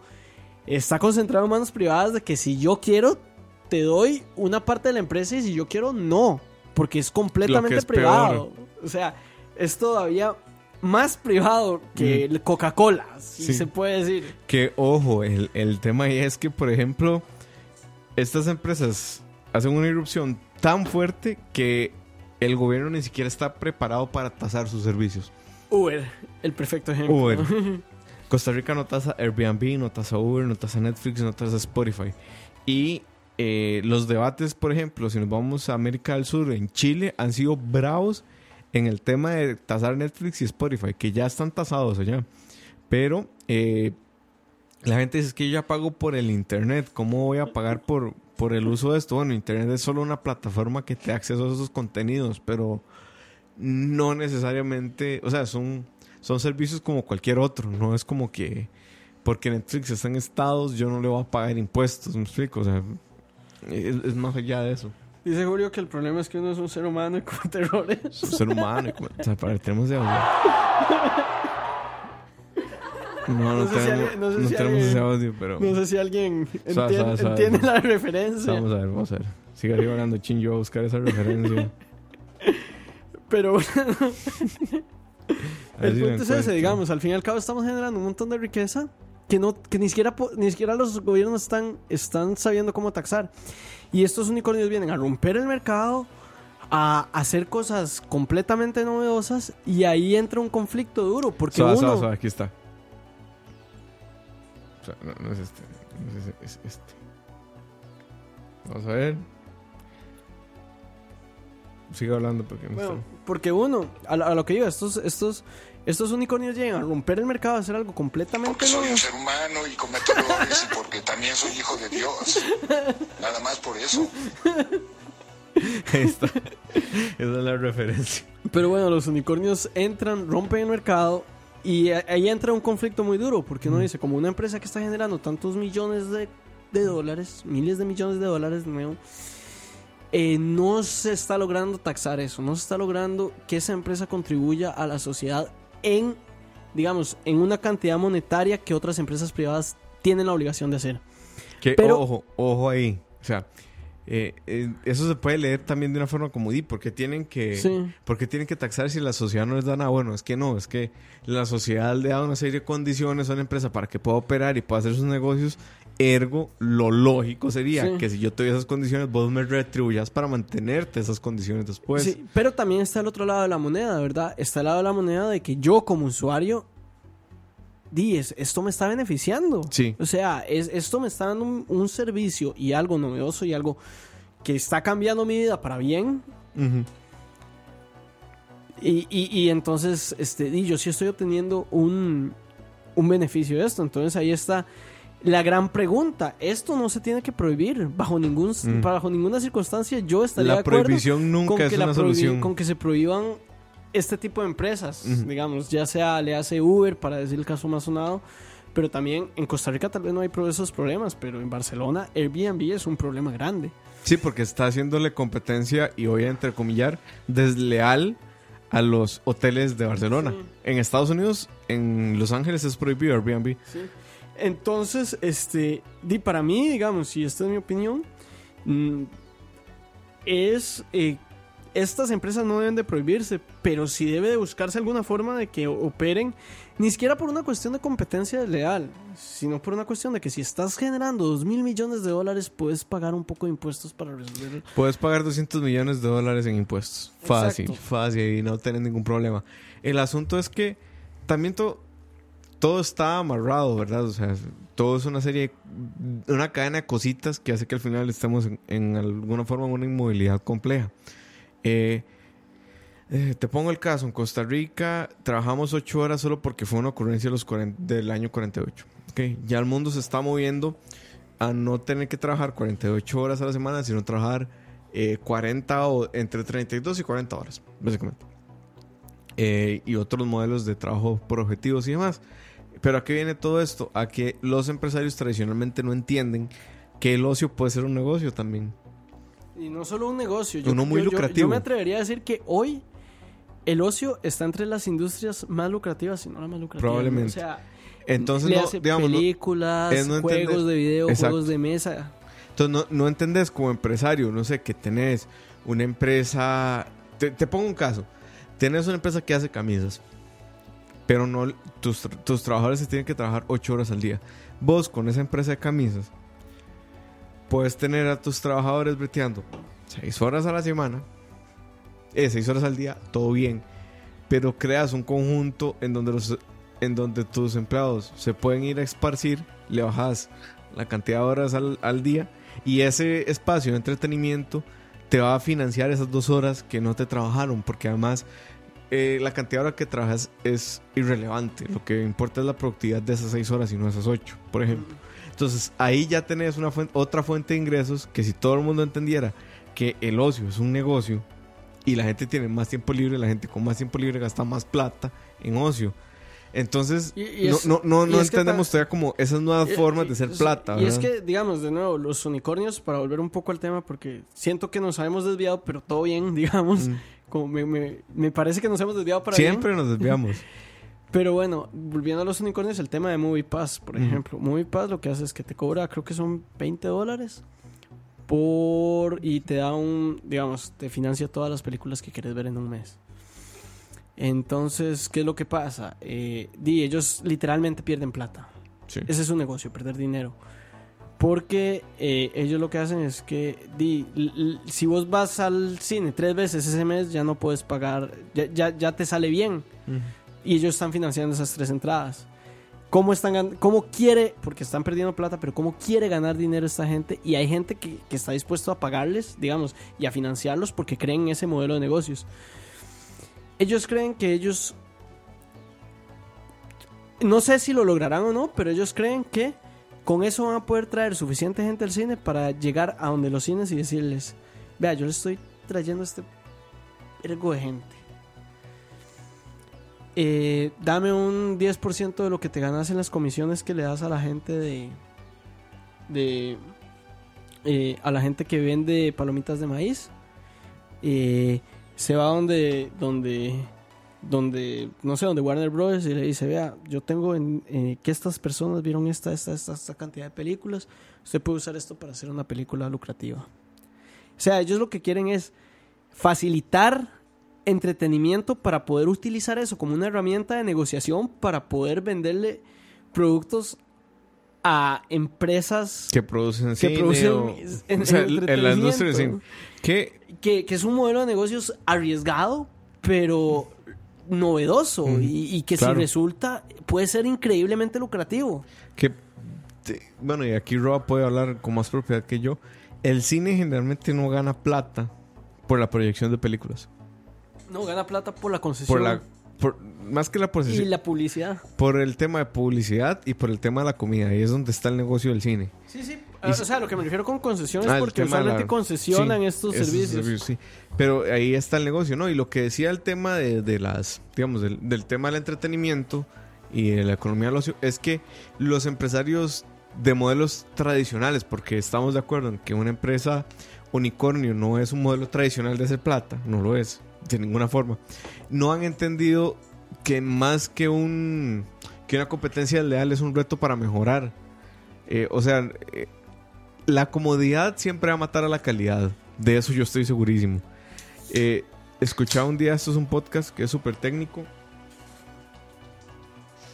Está concentrado en manos privadas de que si yo quiero, te doy una parte de la empresa y si yo quiero, no. Porque es completamente es privado. O sea, es todavía más privado que el Coca-Cola, si Sí. se puede decir. Que, ojo, el, el tema ahí es que, por ejemplo, estas empresas hacen una irrupción tan fuerte que el gobierno ni siquiera está preparado para tasar sus servicios. Uber, el perfecto ejemplo. Uber. <laughs> Costa Rica no tasa Airbnb, no tasa Uber, no tasa Netflix, no tasa Spotify. Y eh, los debates, por ejemplo, si nos vamos a América del Sur, en Chile, han sido bravos en el tema de tasar Netflix y Spotify, que ya están tasados allá. Pero eh, la gente dice "Es que yo ya pago por el Internet, ¿cómo voy a pagar por, por el uso de esto? Bueno, Internet es solo una plataforma que te da acceso a esos contenidos, pero no necesariamente, o sea, son, son servicios como cualquier otro, no es como que porque Netflix está en estados, yo no le voy a pagar impuestos, me explico, o sea, es más allá de eso. Dice Julio que el problema es que uno es un ser humano y <laughs> comete errores. Es un ser humano, y como- o sea, para tenemos de audio. <laughs> No, no, No sé si tenemos, alguien- no sé no si tenemos alguien- ese audio, pero No sé si alguien entiende, Suave, suave, suave. entiende la referencia. vamos a ver, vamos a ver. Sigue hablando chin, yo a buscar esa referencia. <laughs> Pero ver el si punto es ese, digamos. Al fin y al cabo estamos generando un montón de riqueza que no que ni siquiera ni siquiera los gobiernos están están sabiendo cómo taxar. Y estos unicornios vienen a romper el mercado, a hacer cosas completamente novedosas y ahí entra un conflicto duro porque Suave, uno suave, suave, aquí está. O sea, no, no es este. No es, ese, es este. Vamos a ver. Sigue hablando porque no Bueno, está. porque uno, a, lo- a lo que iba, estos, estos, estos unicornios llegan a romper el mercado, a hacer algo completamente Porque soy nuevo. un ser humano y cometo errores y porque también soy hijo de Dios. Nada más por eso. Ahí está. Esa es la referencia. Pero bueno, los unicornios entran, rompen el mercado y ahí entra un conflicto muy duro, porque uno dice, como una empresa que está generando tantos millones de, de dólares, miles de millones de dólares, nuevo, eh, no se está logrando taxar eso, no se está logrando que esa empresa contribuya a la sociedad en, digamos, en una cantidad monetaria que otras empresas privadas tienen la obligación de hacer. Que, Pero- ojo, ojo ahí. O sea, eh, eh, eso se puede leer también de una forma como di, porque tienen que, Sí. porque tienen que taxar si la sociedad no les da nada. Bueno, es que no, es que la sociedad le da una serie de condiciones a una empresa para que pueda operar y pueda hacer sus negocios. Ergo, lo lógico sería Sí. que si yo te doy esas condiciones, vos me retribuyas para mantenerte esas condiciones después. Sí, pero también está el otro lado de la moneda, ¿verdad? Está el lado de la moneda de que yo como usuario, di, es- esto me está beneficiando. Sí. O sea, es, esto me está dando un, un servicio y algo novedoso y algo que está cambiando mi vida para bien. Y, y- y entonces, este, di, yo sí estoy obteniendo un, un beneficio de esto. Entonces ahí está la gran pregunta. Esto no se tiene que prohibir bajo, ningún, Mm. bajo ninguna circunstancia. Yo estaría La de acuerdo prohibición nunca con es que una solución. Con que se prohíban este tipo de empresas, digamos, ya sea le hace Uber, para decir el caso más sonado, pero también en Costa Rica tal vez no hay esos problemas, pero en Barcelona Airbnb es un problema grande. Sí, porque está haciéndole competencia y voy a entrecomillar desleal a los hoteles de Barcelona. Sí. En Estados Unidos, en Los Ángeles es prohibido Airbnb. Entonces, este, di para mí, digamos, y esta es mi opinión, mm, es eh, estas empresas no deben de prohibirse, pero sí debe de buscarse alguna forma de que operen, ni siquiera por una cuestión de competencia desleal, sino por una cuestión de que si estás generando dos mil millones de dólares, puedes pagar un poco de impuestos para resolver. Puedes pagar 200 millones de dólares en impuestos. Fácil, Exacto. fácil y no tener ningún problema. El asunto es que también to- todo está amarrado, ¿verdad? O sea, todo es una serie, una cadena de cositas que hace que al final estemos en, en alguna forma en una inmovilidad compleja. Eh, eh, te pongo el caso, en Costa Rica trabajamos 8 horas solo porque fue una ocurrencia de los 40 del año 48. ¿ok? Ya el mundo se está moviendo a no tener que trabajar 48 horas a la semana, sino trabajar eh, 40 o entre 32 y 40 horas, básicamente. Eh, y otros modelos de trabajo por objetivos y demás. Pero ¿a qué viene todo esto? A que los empresarios tradicionalmente no entienden que el ocio puede ser un negocio también. Y no solo un negocio, Uno muy lucrativo. Yo, me atrevería a decir que hoy el ocio está entre las industrias más lucrativas, si no la más lucrativa. Probablemente. O sea, Entonces, no, digamos, películas, no juegos de video, Exacto. juegos de mesa. Entonces no, no entendés como empresario, no sé, que tenés una empresa... Te, te pongo un caso. Tienes una empresa que hace camisas, pero no tus, tus trabajadores se tienen que trabajar 8 horas al día. Vos con esa empresa de camisas puedes tener a tus trabajadores breteando 6 horas a la semana, 6 horas al día, todo bien. Pero creas un conjunto en donde, los, en donde tus empleados se pueden ir a esparcir, le bajas la cantidad de horas al, al día y ese espacio de entretenimiento te va a financiar esas dos horas que no te trabajaron, porque además eh, la cantidad de horas que trabajas es irrelevante. Lo que importa es la productividad de esas seis horas y no esas ocho, por ejemplo. Entonces ahí ya tenés una fuente- otra fuente de ingresos que si todo el mundo entendiera que el ocio es un negocio y la gente tiene más tiempo libre, la gente con más tiempo libre gasta más plata en ocio. Entonces, Y- y no, es- no, no, entendemos todavía como esas nuevas Y- formas de hacer plata. Y es que, digamos, de nuevo, los unicornios, para volver un poco al tema, porque siento que nos hemos desviado, pero todo bien, <laughs> digamos. Mm. Como me, me- me parece que nos hemos desviado para bien. Siempre nos desviamos. <laughs> Pero bueno, volviendo a los unicornios, el tema de Movie Pass, por Ujú. ejemplo. Movie Pass lo que hace es que te cobra, creo que son 20 dólares. Por. Y te da un. Digamos, te financia todas las películas que quieres ver en un mes. Entonces, ¿qué es lo que pasa? Eh, di, ellos literalmente pierden plata. Sí. Ese es su negocio, perder dinero. Porque eh, ellos lo que hacen es que di, si vos vas al cine tres veces ese mes, ya no puedes pagar, ya, ya, ya te sale bien. Y ellos están financiando esas tres entradas. ¿Cómo, están, ¿Cómo quiere? Porque están perdiendo plata, pero ¿cómo quiere ganar dinero esta gente? Y hay gente que, que está dispuesto a pagarles, digamos, y a financiarlos porque creen en ese modelo de negocios. Ellos creen que ellos no sé si lo lograrán o no, pero ellos creen que con eso van a poder traer suficiente gente al cine para llegar a donde los cines y decirles, vea, yo le estoy trayendo este ergo de gente. Eh, dame un 10% de lo que te ganas en las comisiones que le das a la gente de... de eh, a la gente que vende palomitas de maíz. Eh, se va donde... donde donde, no sé, donde Warner Bros. y le dice, vea, yo tengo en, que estas personas vieron esta, esta, esta, esta cantidad de películas, usted puede usar esto para hacer una película lucrativa. O sea, ellos lo que quieren es facilitar entretenimiento para poder utilizar eso como una herramienta de negociación para poder venderle productos a empresas Que producen que cine producen o- en- o sea, en en la industria del. Que que, es un modelo de negocios arriesgado, pero novedoso y, y que Claro. si resulta puede ser increíblemente lucrativo. que bueno, y aquí Rob puede hablar con más propiedad que yo. El cine generalmente no gana plata por la proyección de películas. No gana plata por la concesión Por la por- más que la y posesión, la publicidad. por el tema de publicidad y por el tema de la comida. Ahí es donde está el negocio del cine. Sí, sí. Y o sea, lo que me refiero con concesión Ah, es el porque la- usualmente concesionan sí, estos servicios. sí. Pero ahí está el negocio, ¿no? Y lo que decía el tema de, de las, digamos, del, del tema del entretenimiento y de la economía del ocio, es que los empresarios de modelos tradicionales, porque estamos de acuerdo en que una empresa unicornio no es un modelo tradicional de hacer plata, no lo es, de ninguna forma, no han entendido que más que un que una competencia leal es un reto para mejorar. Eh, o sea, eh, la comodidad siempre va a matar a la calidad. De eso yo estoy segurísimo. Eh, escuchaba un día, esto es un podcast que es súper técnico.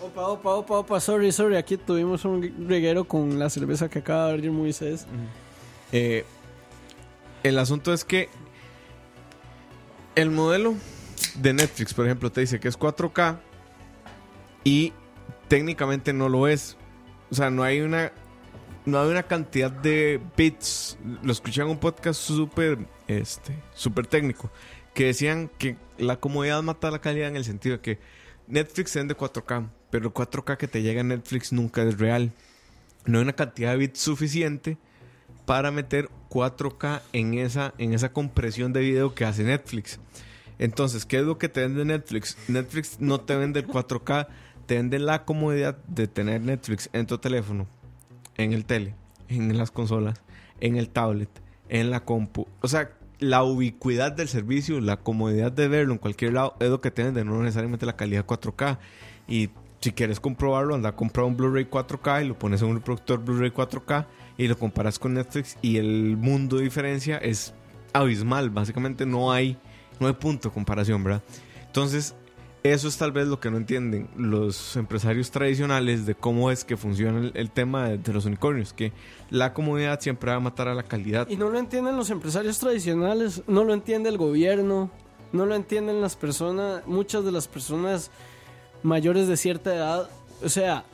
Opa, opa, opa, opa, sorry, sorry. Aquí tuvimos un reguero con la cerveza que acaba de abrir Moisés. Eh, el asunto es que el modelo de Netflix, por ejemplo, te dice que es 4K y técnicamente no lo es. O sea, no hay una no hay una cantidad de bits. Lo escuché en un podcast súper este, súper técnico que decían que la comodidad mata la calidad en el sentido de que Netflix vende 4K, pero el 4K que te llega a Netflix nunca es real. No hay una cantidad de bits suficiente para meter 4K en esa, en esa compresión de video que hace Netflix. Entonces, ¿qué es lo que te vende Netflix? Netflix no te vende el 4K, te vende la comodidad de tener Netflix en tu teléfono, en el tele, en las consolas, en el tablet, en la compu. O sea, la ubicuidad del servicio, la comodidad de verlo en cualquier lado es lo que te vende, no necesariamente la calidad 4K. Y si quieres comprobarlo, anda a comprar un Blu-ray 4K y lo pones en un reproductor Blu-ray 4K y lo comparas con Netflix y el mundo de diferencia es abismal. Básicamente no hay, no hay punto de comparación, ¿verdad? Entonces, eso es tal vez lo que no entienden los empresarios tradicionales de cómo es que funciona el, tema de, de los unicornios, que la comodidad siempre va a matar a la calidad. Y no lo entienden los empresarios tradicionales, no lo entiende el gobierno, no lo entienden las personas, muchas de las personas mayores de cierta edad. O sea,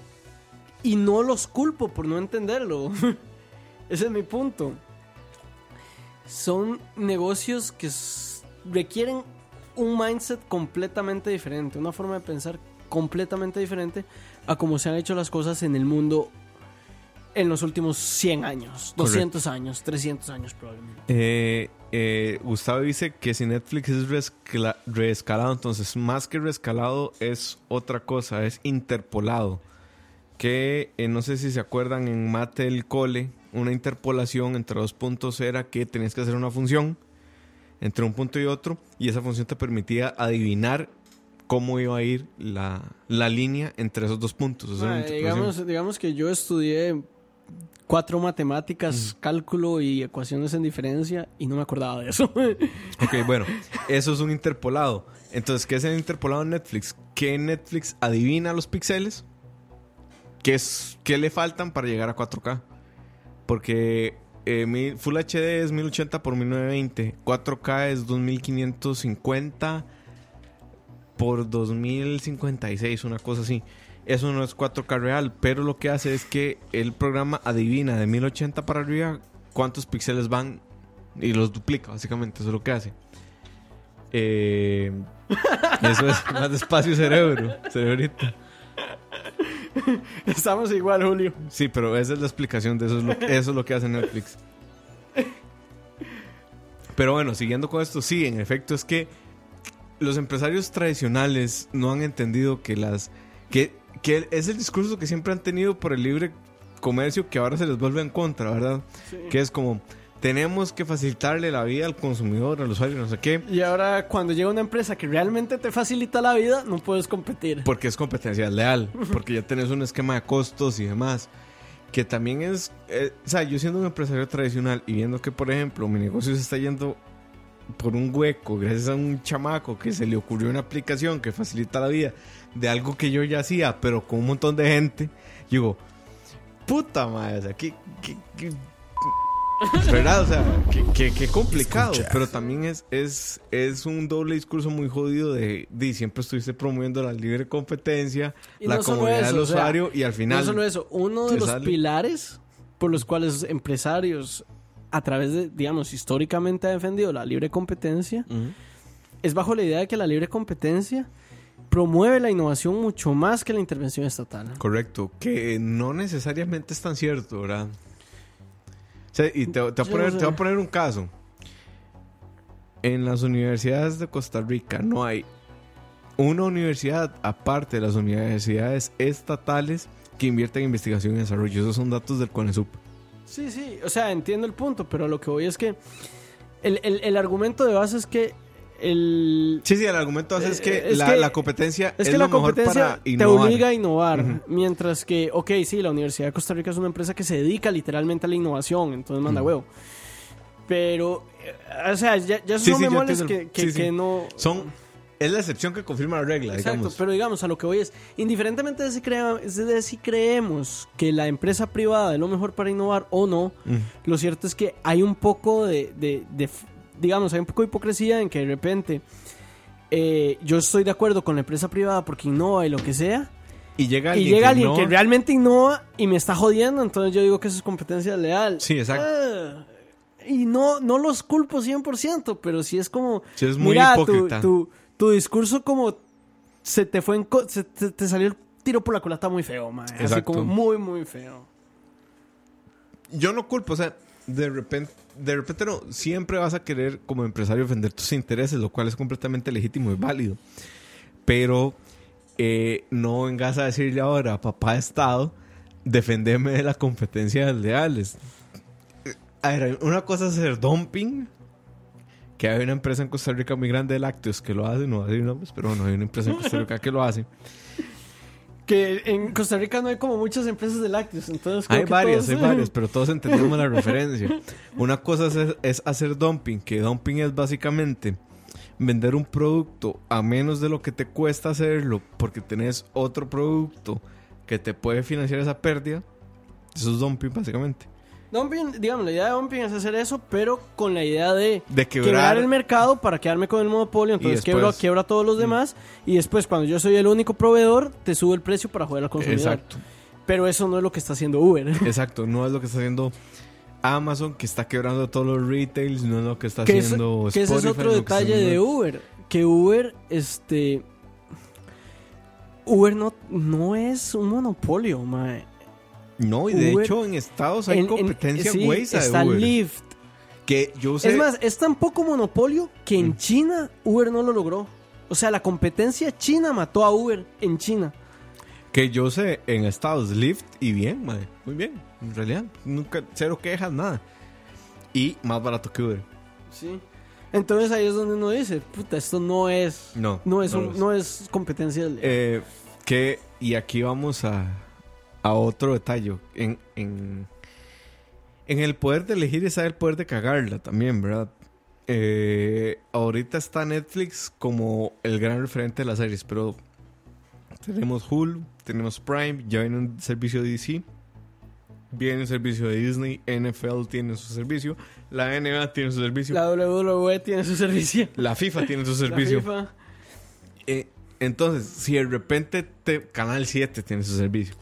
y no los culpo por no entenderlo. <laughs> Ese es mi punto. Son negocios que requieren un mindset completamente diferente, una forma de pensar completamente diferente a cómo se han hecho las cosas en el mundo en los últimos 100 años, 200 años, 300 años probablemente. Eh, eh, Gustavo dice que si Netflix es reescala- reescalado, entonces más que reescalado es otra cosa, es interpolado. Que eh, no sé si se acuerdan en Mate el Cole, una interpolación entre dos puntos era que tenías que hacer una función entre un punto y otro y esa función te permitía adivinar cómo iba a ir la, la línea entre esos dos puntos. Ah, digamos, digamos que yo estudié cuatro matemáticas, cálculo y ecuaciones en diferencia y no me acordaba de eso. <laughs> Ok, bueno, <laughs> eso es un interpolado. Entonces, ¿qué es el interpolado en Netflix? Que Netflix adivina los píxeles. ¿Qué, es, ¿Qué le faltan para llegar a 4K? Porque eh, Full HD es 1080 por 1920. 4K es 2550 por 2056, una cosa así. Eso no es 4K real, pero lo que hace es que el programa adivina de 1080 para arriba cuántos píxeles van y los duplica, básicamente. Eso es lo que hace. Eh, <laughs> eso es más despacio cerebro, cerebrito. <laughs> Estamos igual, Julio. Sí, pero esa es la explicación de eso. Es lo, eso es lo que hace Netflix. Pero bueno, siguiendo con esto, sí, en efecto es que los empresarios tradicionales no han entendido que las... que, que es el discurso que siempre han tenido por el libre comercio que ahora se les vuelve en contra, ¿verdad? Que es como, tenemos que facilitarle la vida al consumidor, al usuario, no sé qué. Y ahora cuando llega una empresa que realmente te facilita la vida, no puedes competir. Porque es competencia leal, <laughs> porque ya tenés un esquema de costos y demás. Que también es, eh, o sea, yo siendo un empresario tradicional y viendo que, por ejemplo, mi negocio se está yendo por un hueco gracias a un chamaco que se le ocurrió una aplicación que facilita la vida de algo que yo ya hacía, pero con un montón de gente, digo, puta madre, o sea, qué, qué, qué- ¿verdad? O sea, qué, qué- qué complicado, Escucha. pero también es, es, es un doble discurso muy jodido de, de siempre estuviste promoviendo la libre competencia, Y la no comodidad eso, del o sea, usuario y al final... No solo eso, uno de los sale. pilares por los cuales empresarios, a través de, digamos, históricamente ha defendido la libre competencia, es bajo la idea de que la libre competencia promueve la innovación mucho más que la intervención estatal. Correcto, que no necesariamente es tan cierto, ¿verdad? Sea, y te, te voy a Yo poner, no sé. te voy a poner un caso. En las universidades de Costa Rica no hay una universidad aparte de las universidades estatales que invierta en investigación y desarrollo. Esos son datos del CONESUP. Sí, sí, o sea, entiendo el punto, pero lo que voy es que el, el- el argumento de base es que el... Sí, sí, el argumento es que, Eh, es la, que- la competencia es, Es que lo la mejor competencia para te innovar. obliga a innovar, mientras que, ok, sí, la Universidad de Costa Rica es una empresa que se dedica literalmente a la innovación, entonces manda huevo. Pero, eh, o sea, ya, son sí, memorias que, que, Sí, sí. que no... Son, es la excepción que confirma la regla, Exacto, digamos. pero digamos, a lo que voy es, indiferentemente de si, crea- de si creemos que la empresa privada es lo mejor para innovar o no, Mm. lo cierto es que hay un poco de, de- de f- digamos, hay un poco de hipocresía en que de repente eh, yo estoy de acuerdo con la empresa privada porque innova y lo que sea, Y llega y alguien, llega que, alguien no- que realmente innova y me está jodiendo, entonces yo digo que eso es competencia leal. Sí, exacto. Ah, y no, no los culpo 100%, pero sí es como... Sí, es muy mira, tu- hipócrita. Tu, tu discurso como se te fue en... co- se te, te salió el tiro por la culata muy feo, man. Así Exacto. como muy, muy feo. yo no culpo, o sea, de repente, de repente no, siempre vas a querer como empresario defender tus intereses, lo cual es completamente legítimo y válido. Pero eh, no vengas a decirle ahora, papá Estado, defendeme de la competencia desleales. A ver, una cosa es hacer dumping, que hay una empresa en Costa Rica muy grande de lácteos que lo hace, no decir nombres, pero bueno, hay una empresa en Costa Rica que lo hace. <laughs> Que en Costa Rica no hay como muchas empresas de lácteos, entonces... Hay varias, todos- hay varias, <laughs> pero todos entendemos la referencia. Una cosa es, es hacer dumping, que dumping es básicamente vender un producto a menos de lo que te cuesta hacerlo porque tenés otro producto que te puede financiar esa pérdida. Eso es dumping, básicamente. Dumping, digamos, la idea de dumping es hacer eso, pero con la idea de De quebrar, quebrar, el mercado para quedarme con el monopolio. Entonces después- quiebro, quiebro a todos los demás. Y después, cuando yo soy el único proveedor, te sube el precio para joder al consumidor. Exacto, Pero eso no es lo que está haciendo Uber. <laughs> exacto. No es lo que está haciendo Amazon, que está quebrando todos los retails, no es lo que está que, es- haciendo que ese es otro detalle de haciendo- Uber. Que Uber, este. Uber no, no es un monopolio, mae. No, y de Uber- hecho en Estados hay En- en- competencia sí, de está Uber. Lyft. Que yo sé... Es más, es tan poco monopolio que en Mm. China Uber no lo logró. O sea, la competencia china mató a Uber en China. Que yo sé en Estados Lyft y bien, madre. Muy bien. En realidad, nunca, cero quejas, nada. Y más barato que Uber. Sí. Entonces ahí es donde uno dice, puta, esto no es. No. No es, no un- es. no es competencia. Eh, que, y aquí vamos a, a otro detalle. En, en, en el poder de elegir está el poder de cagarla también, ¿verdad? Eh, ahorita está Netflix como el gran referente de las series, pero tenemos Hulu, tenemos Prime, ya viene un servicio de DC, viene un servicio de Disney, NFL tiene su servicio, la NBA tiene su servicio, La WWE tiene su servicio. la FIFA tiene su La servicio. FIFA. Eh, entonces, si de repente te, Canal 7 tiene su servicio,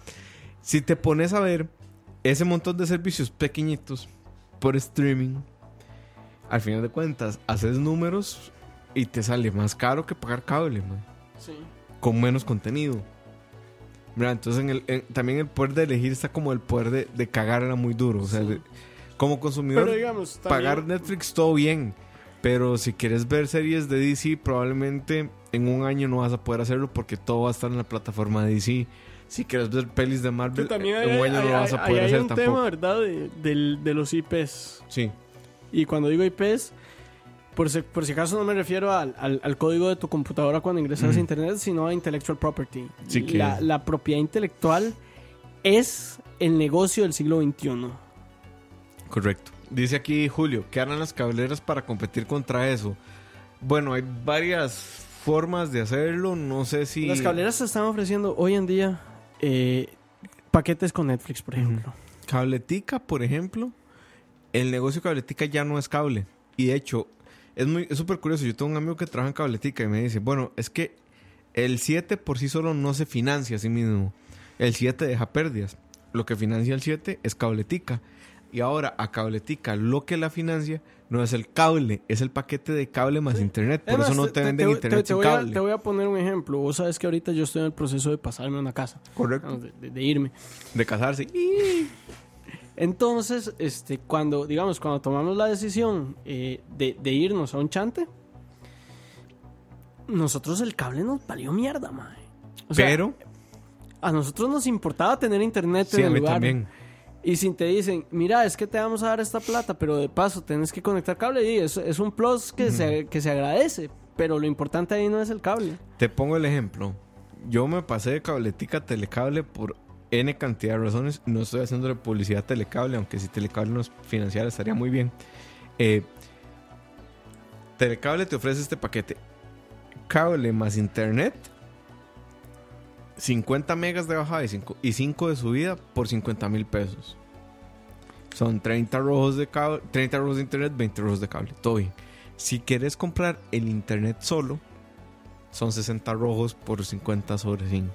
si te pones a ver ese montón de servicios pequeñitos por streaming, al final de cuentas, haces números y te sale más caro que pagar cable, man, Sí. con menos contenido. Entonces, en el, en- también el poder de elegir está como el poder de, de cagarla muy duro. O sea, de- como consumidor, Pero digamos, también- pagar Netflix todo bien. Pero si quieres ver series de DC, probablemente en un año no vas a poder hacerlo porque todo va a estar en la plataforma de DC. Si quieres ver pelis de Marvel, también hay, un año hay- no lo vas a hay- poder hay hacer un tampoco. tema, ¿verdad? De, de los IPs. Sí, Y cuando digo IPs, por si, por si acaso no me refiero al, al- al código de tu computadora cuando ingresas a internet, sino a intellectual property. Sí que- la, la propiedad intelectual es el negocio del siglo XXI. correcto. Dice aquí Julio, ¿qué harán las cableras para competir contra eso? Bueno, hay varias formas de hacerlo. No sé si. Las cableras se están ofreciendo hoy en día eh, paquetes con Netflix, por ejemplo. Cabletica, por ejemplo, el negocio Cabletica ya no es cable. Y de hecho, es muy es súper curioso. Yo tengo un amigo que trabaja en Cabletica y me dice, bueno, es que el 7 por sí solo no se financia a sí mismo. El 7 deja pérdidas. Lo que financia el 7 es Cabletica. Y ahora a Cabletica lo que la financia no es el cable, es el paquete de cable más internet. Por Es eso no te, venden te- internet te sin voy a, cable. te voy a poner un ejemplo. Vos sabes que ahorita yo estoy en el proceso de pasarme a una casa, Correcto. de, de- de irme. De casarse. Entonces, este, cuando, digamos, cuando tomamos la decisión eh, de, de irnos a un chante, nosotros el cable nos valió mierda. O sea, Pero, a nosotros nos importaba tener internet sí, en a el mí lugar. también. Y si te dicen, mira, es que te vamos a dar esta plata, pero de paso tenés que conectar cable, y es, es un plus que, se, que se agradece. Pero lo importante ahí no es el cable. Te pongo el ejemplo. Yo me pasé de cabletica a telecable por N cantidad de razones. No estoy haciéndole publicidad a telecable, aunque si telecable nos financiara estaría muy bien. Eh, telecable te ofrece este paquete. Cable más internet. 50 megas de bajada y 5, y 5 de subida por 50 mil pesos. Son 30 rojos de cable, 30 rojos de internet, 20 rojos de cable. Todo bien. Si quieres comprar el internet solo, son 60 rojos por 50 sobre 5.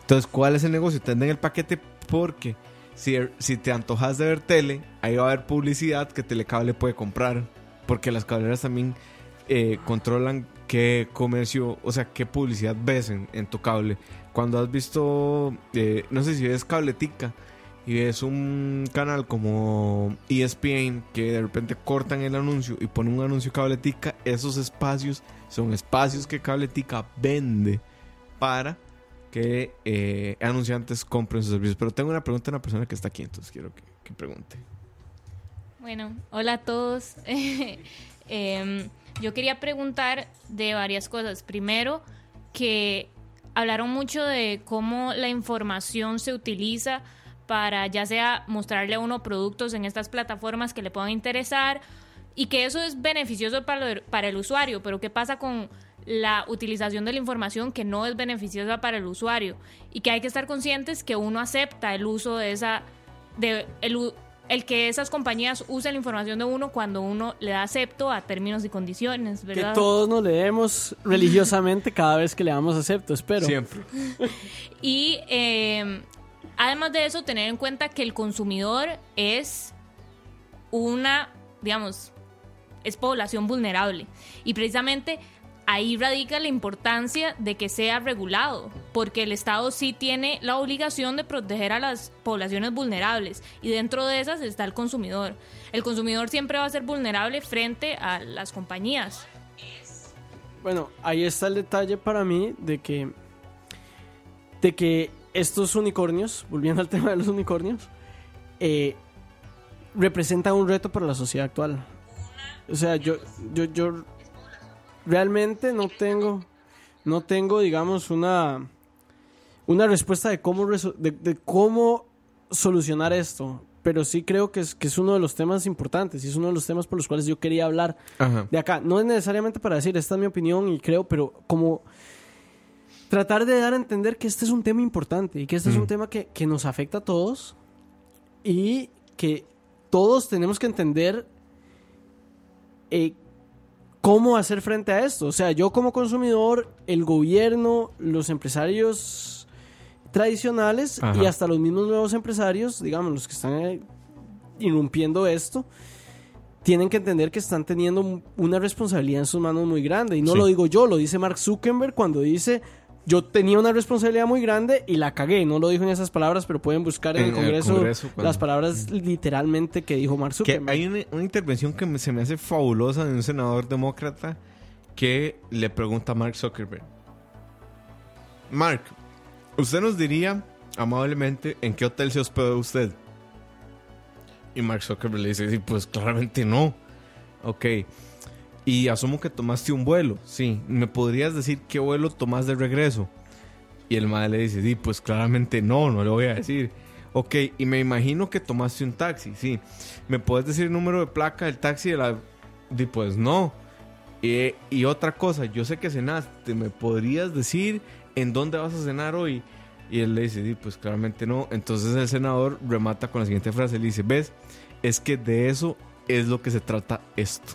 Entonces, ¿cuál es el negocio? Te el paquete porque si, si te antojas de ver tele, ahí va a haber publicidad que Telecable puede comprar. Porque las cableras también eh, controlan qué comercio, o sea, qué publicidad ves en, tu cable. Cuando has visto, eh, no sé si ves Cabletica y ves un canal como ESPN que de repente cortan el anuncio y ponen un anuncio Cabletica, esos espacios son espacios que Cabletica vende para que eh, anunciantes compren sus servicios. Pero tengo una pregunta a una persona que está aquí, entonces quiero que, que pregunte. Bueno, hola a todos. <laughs> Em, yo quería preguntar de varias cosas. Primero, que hablaron mucho de cómo la información se utiliza para ya sea mostrarle a uno productos en estas plataformas que le puedan interesar y que eso es beneficioso para, lo- para el usuario, pero ¿qué pasa con la utilización de la información que no es beneficiosa para el usuario? Y que hay que estar conscientes que uno acepta el uso de esa, de el, el que esas compañías usen la información de uno cuando uno le da acepto a términos y condiciones, ¿verdad? Que todos nos leemos <laughs> religiosamente cada vez que le damos acepto, espero. Siempre. Y eh, además de eso, tener en cuenta que el consumidor es una, digamos, es población vulnerable. Y precisamente ahí radica la importancia de que sea regulado, porque el Estado sí tiene la obligación de proteger a las poblaciones vulnerables y dentro de esas está el consumidor. El consumidor siempre va a ser vulnerable frente a las compañías. Bueno, ahí está el detalle para mí de que de que estos unicornios, volviendo al tema de los unicornios, eh, representan un reto para la sociedad actual. O sea, yo, yo, yo realmente no tengo, no tengo, digamos, una, una respuesta de cómo, de, de cómo solucionar esto. Pero sí creo que es, que es uno de los temas importantes y es uno de los temas por los cuales yo quería hablar Ajá. de acá. No es necesariamente para decir, esta es mi opinión y creo, pero como tratar de dar a entender que este es un tema importante y que este es un tema que, que nos afecta a todos y que todos tenemos que entender eh, cómo hacer frente a esto. O sea, yo como consumidor, el gobierno, los empresarios tradicionales Ajá. y hasta los mismos nuevos empresarios, digamos, los que están eh, irrumpiendo esto, tienen que entender que están teniendo un- una responsabilidad en sus manos muy grande. Y no Sí. lo digo yo, lo dice Mark Zuckerberg cuando dice, yo tenía una responsabilidad muy grande y la cagué. No lo dijo en esas palabras, pero pueden buscar en, En el el Congreso, cuando- las palabras literalmente que dijo Mark Que Zuckerberg. hay una, una intervención que se me hace fabulosa de un senador demócrata que le pregunta a Mark Zuckerberg. Mark, ¿usted nos diría amablemente en qué hotel se hospedó usted? Y Mark Zuckerberg le dice, sí, pues claramente no. Ok. Y asumo que tomaste un vuelo. Sí. ¿Me podrías decir qué vuelo tomas de regreso? Y el madre le dice, sí, pues claramente no, no le voy a decir. Ok, y me imagino que tomaste un taxi, sí. ¿Me puedes decir el número de placa del taxi de la... Di, pues no. Y otra cosa, yo sé que cenaste, ¿me podrías decir en dónde vas a cenar hoy? Y él le dice, di, pues claramente no. Entonces el senador remata con la siguiente frase, le dice, ves, es que de eso es lo que se trata esto.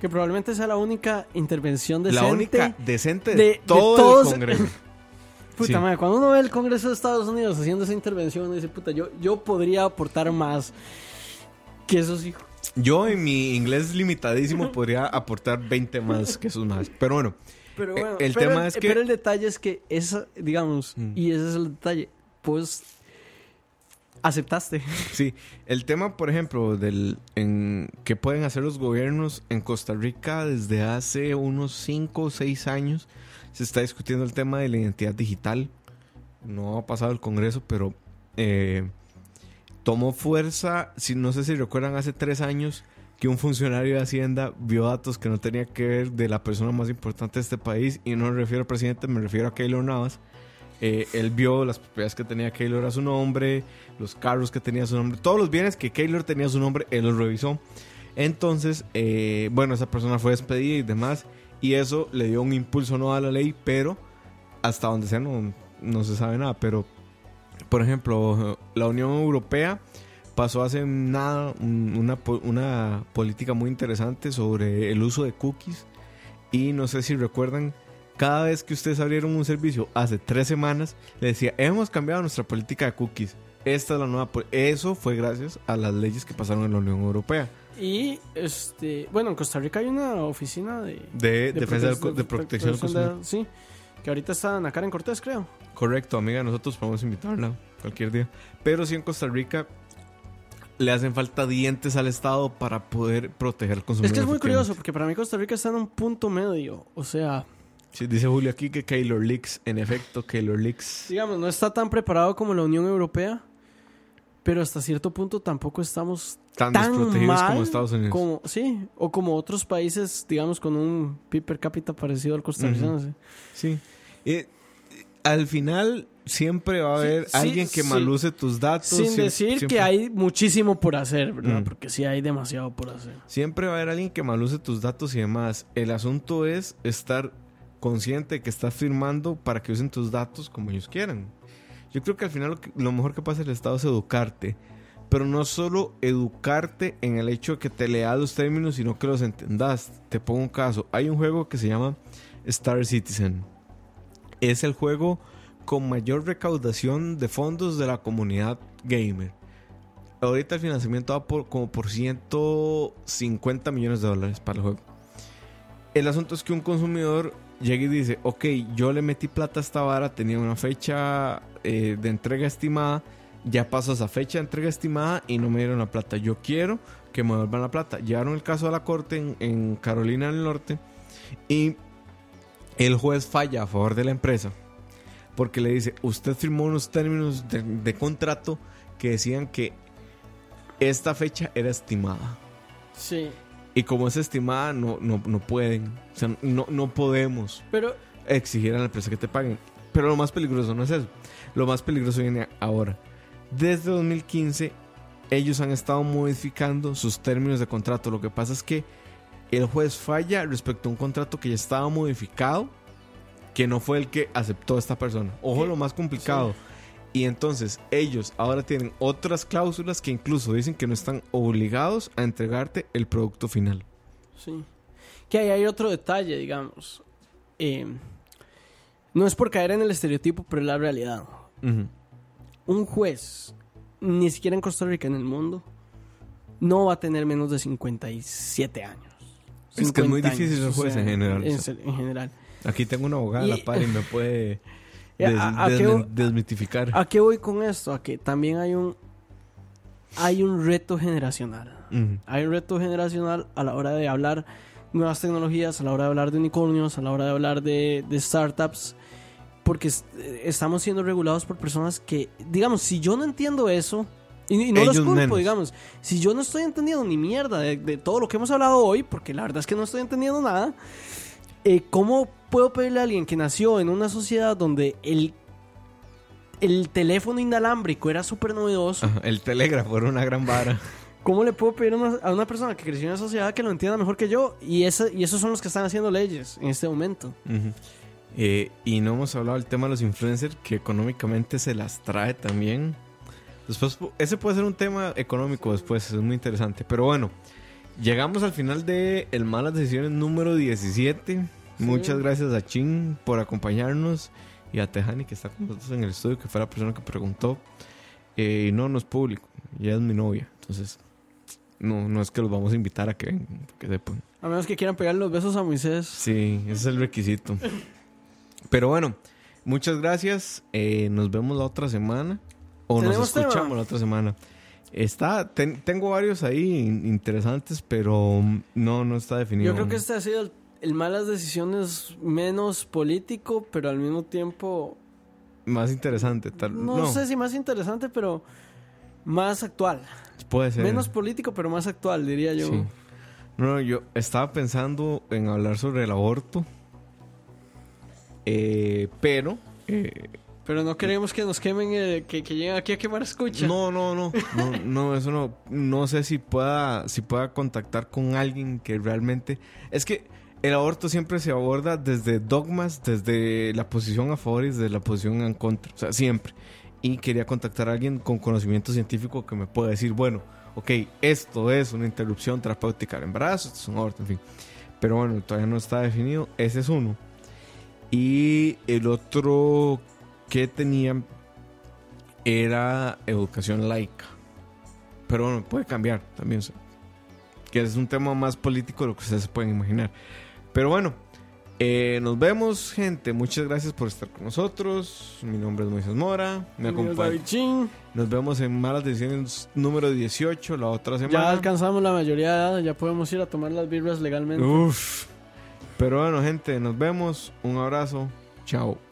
Que probablemente sea la única intervención decente. La única decente de, de- de todo todos- el Congreso. <laughs> Puta Sí. madre, cuando uno ve el Congreso de Estados Unidos haciendo esa intervención, uno dice, puta, yo, yo podría aportar más que esos hijos. Yo en mi inglés limitadísimo podría aportar 20 más que esos más. Pero bueno, Pero Eh, bueno, el pero tema es que- Pero el detalle es que esa, digamos, Mm. y ese es el detalle, pues aceptaste. <laughs> Sí, el tema, por ejemplo, del en qué pueden hacer los gobiernos en Costa Rica desde hace unos 5 o 6 años se está discutiendo el tema de la identidad digital. No ha pasado el Congreso, pero eh, tomó fuerza, si no sé si recuerdan, hace 3 años que un funcionario de Hacienda vio datos que no tenía que ver de la persona más importante de este país y no me refiero al presidente, me refiero a Keylor Navas. Eh, él vio las propiedades que tenía Keylor a su nombre, los carros que tenía a su nombre, todos los bienes que Keylor tenía a su nombre, él los revisó. Entonces, eh, bueno, esa persona fue despedida y demás, y eso le dio un impulso no a la ley, pero hasta donde sea no, no se sabe nada. Pero, por ejemplo, la Unión Europea pasó hace nada un- una, una política muy interesante sobre el uso de cookies, y no sé si recuerdan cada vez que ustedes abrieron un servicio hace tres semanas, le decía, hemos cambiado nuestra política de cookies. Esta es la nueva... pol-". Eso fue gracias a las leyes que pasaron en la Unión Europea. Y, este, bueno, en Costa Rica hay una oficina de... De, defensa co- de protección del consumidor. de- Sí, que ahorita está en la cara en Cortés, creo. Correcto, amiga, nosotros podemos invitarla cualquier día. Pero sí en Costa Rica le hacen falta dientes al Estado para poder proteger al consumidor. Es que es muy curioso, porque para mí Costa Rica está en un punto medio. O sea, Sí, dice Julio aquí que Keylor Leaks, en efecto, Keylor Leaks. digamos, no está tan preparado como la Unión Europea, pero hasta cierto punto tampoco estamos Tan, tan desprotegidos mal como Estados Unidos. como- sí, o como otros países, digamos, con un PIB per cápita parecido al costarricense. Sí. Eh, al final siempre va a haber sí, alguien que sí. maluce tus datos. Sin decir siempre- que hay muchísimo por hacer, ¿verdad? Mm. Porque sí hay demasiado por hacer. Siempre va a haber alguien que maluce tus datos y demás. El asunto es estar consciente de que estás firmando para que usen tus datos como ellos quieran. Yo creo que al final lo, mejor que pasa en el Estado es educarte. Pero no solo educarte en el hecho de que te leas los términos, sino que los entendas. Te pongo un caso. Hay un juego que se llama Star Citizen. Es el juego con mayor recaudación de fondos de la comunidad gamer. Ahorita el financiamiento va por, como por 150 millones de dólares para el juego. El asunto es que un consumidor llega y dice, ok, yo le metí plata a esta vara, tenía una fecha eh, de entrega estimada, ya pasó esa fecha de entrega estimada y no me dieron la plata. Yo quiero que me devuelvan la plata. Llevaron el caso a la corte en, Carolina del Norte y el juez falla a favor de la empresa porque le dice, usted firmó unos términos de, de contrato que decían que esta fecha era estimada. Sí. Y como es estimada, no, no, no pueden. O sea, no, no podemos Pero exigir a la empresa que te paguen. Pero lo más peligroso no es eso. Lo más peligroso viene ahora. Desde 2015, ellos han estado modificando sus términos de contrato. Lo que pasa es que el juez falla respecto a un contrato que ya estaba modificado, que no fue el que aceptó esta persona. Ojo, ¿Qué? lo más complicado. Y entonces ellos ahora tienen otras cláusulas que incluso dicen que no están obligados a entregarte el producto final. Sí. Que ahí hay otro detalle, digamos. Eh, no es por caer en el estereotipo, pero es la realidad. Un juez, ni siquiera en Costa Rica, en el mundo, no va a tener menos de 57 años. Es que es muy 50 difícil años, ser juez en general. En, general. Aquí tengo una abogada a la Y- par y me puede des- ¿a- a qué desmitificar. ¿A qué voy con esto? A que también hay un hay un reto generacional. Hay un reto generacional a la hora de hablar nuevas tecnologías, a la hora de hablar de unicornios, a la hora de hablar de, de startups, porque eh, estamos siendo regulados por personas que, digamos, si yo no entiendo eso, y, y no los culpo, menos. digamos, si yo no estoy entendiendo ni mierda de, de todo lo que hemos hablado hoy, porque la verdad es que no estoy entendiendo nada, eh, ¿cómo puedo pedirle a alguien que nació en una sociedad donde el, el teléfono inalámbrico era súper novedoso? Ajá, El telégrafo era una gran vara. <laughs> ¿Cómo le puedo pedir a una, a una persona que creció en una sociedad que lo entienda mejor que yo? Y, esa, y esos son los que están haciendo leyes en este momento. Eh, y no hemos hablado del tema de los influencers que económicamente se las trae también. Después, ese puede ser un tema económico después, es muy interesante. Pero bueno, llegamos al final de El Malas Decisiones número 17. Muchas gracias a Chin por acompañarnos y a Tejani que está con nosotros en el estudio, que fue la persona que preguntó. Eh, y no, no es público, ya es mi novia. Entonces, no, no es que los vamos a invitar a que vengan, que sepan. A menos que quieran pegarle los besos a Moisés. Sí, ese es el requisito. Pero bueno, muchas gracias. Eh, nos vemos la otra semana. O nos escuchamos la otra semana. Está, ten- tengo varios ahí in- interesantes, pero mm, no, no está definido. Yo creo que este ha sido el, el malas decisiones menos político, pero al mismo tiempo, Más interesante, tal no, no, sé si más interesante, pero más actual. puede ser. Menos político, pero más actual, diría yo. Sí. No, yo estaba pensando en hablar sobre el aborto. Eh, pero eh, Pero no queremos que nos quemen, eh, que, que lleguen aquí a quemar escucha. No, no, no, no, no, eso no, no sé si pueda, si pueda contactar con alguien que realmente, es que el aborto siempre se aborda desde dogmas, desde la posición a favor y desde la posición en contra, o sea, siempre. Y quería contactar a alguien con conocimiento científico que me pueda decir, bueno, ok, esto es una interrupción terapéutica del embarazo, esto es un aborto, en fin. Pero bueno, todavía no está definido, ese es uno. Y el otro que tenía era educación laica. Pero bueno, puede cambiar también. o sea, que es un tema más político de lo que ustedes se pueden imaginar. Pero bueno, eh, nos vemos, gente. Muchas gracias por estar con nosotros. Mi nombre es Moisés Mora. Me acompaña. Nos vemos en Malas Decisiones número 18 la otra Ya semana. alcanzamos la mayoría de edad, ya podemos ir a tomar las birras legalmente. Uf. Pero bueno, gente, nos vemos. Un abrazo. Chao.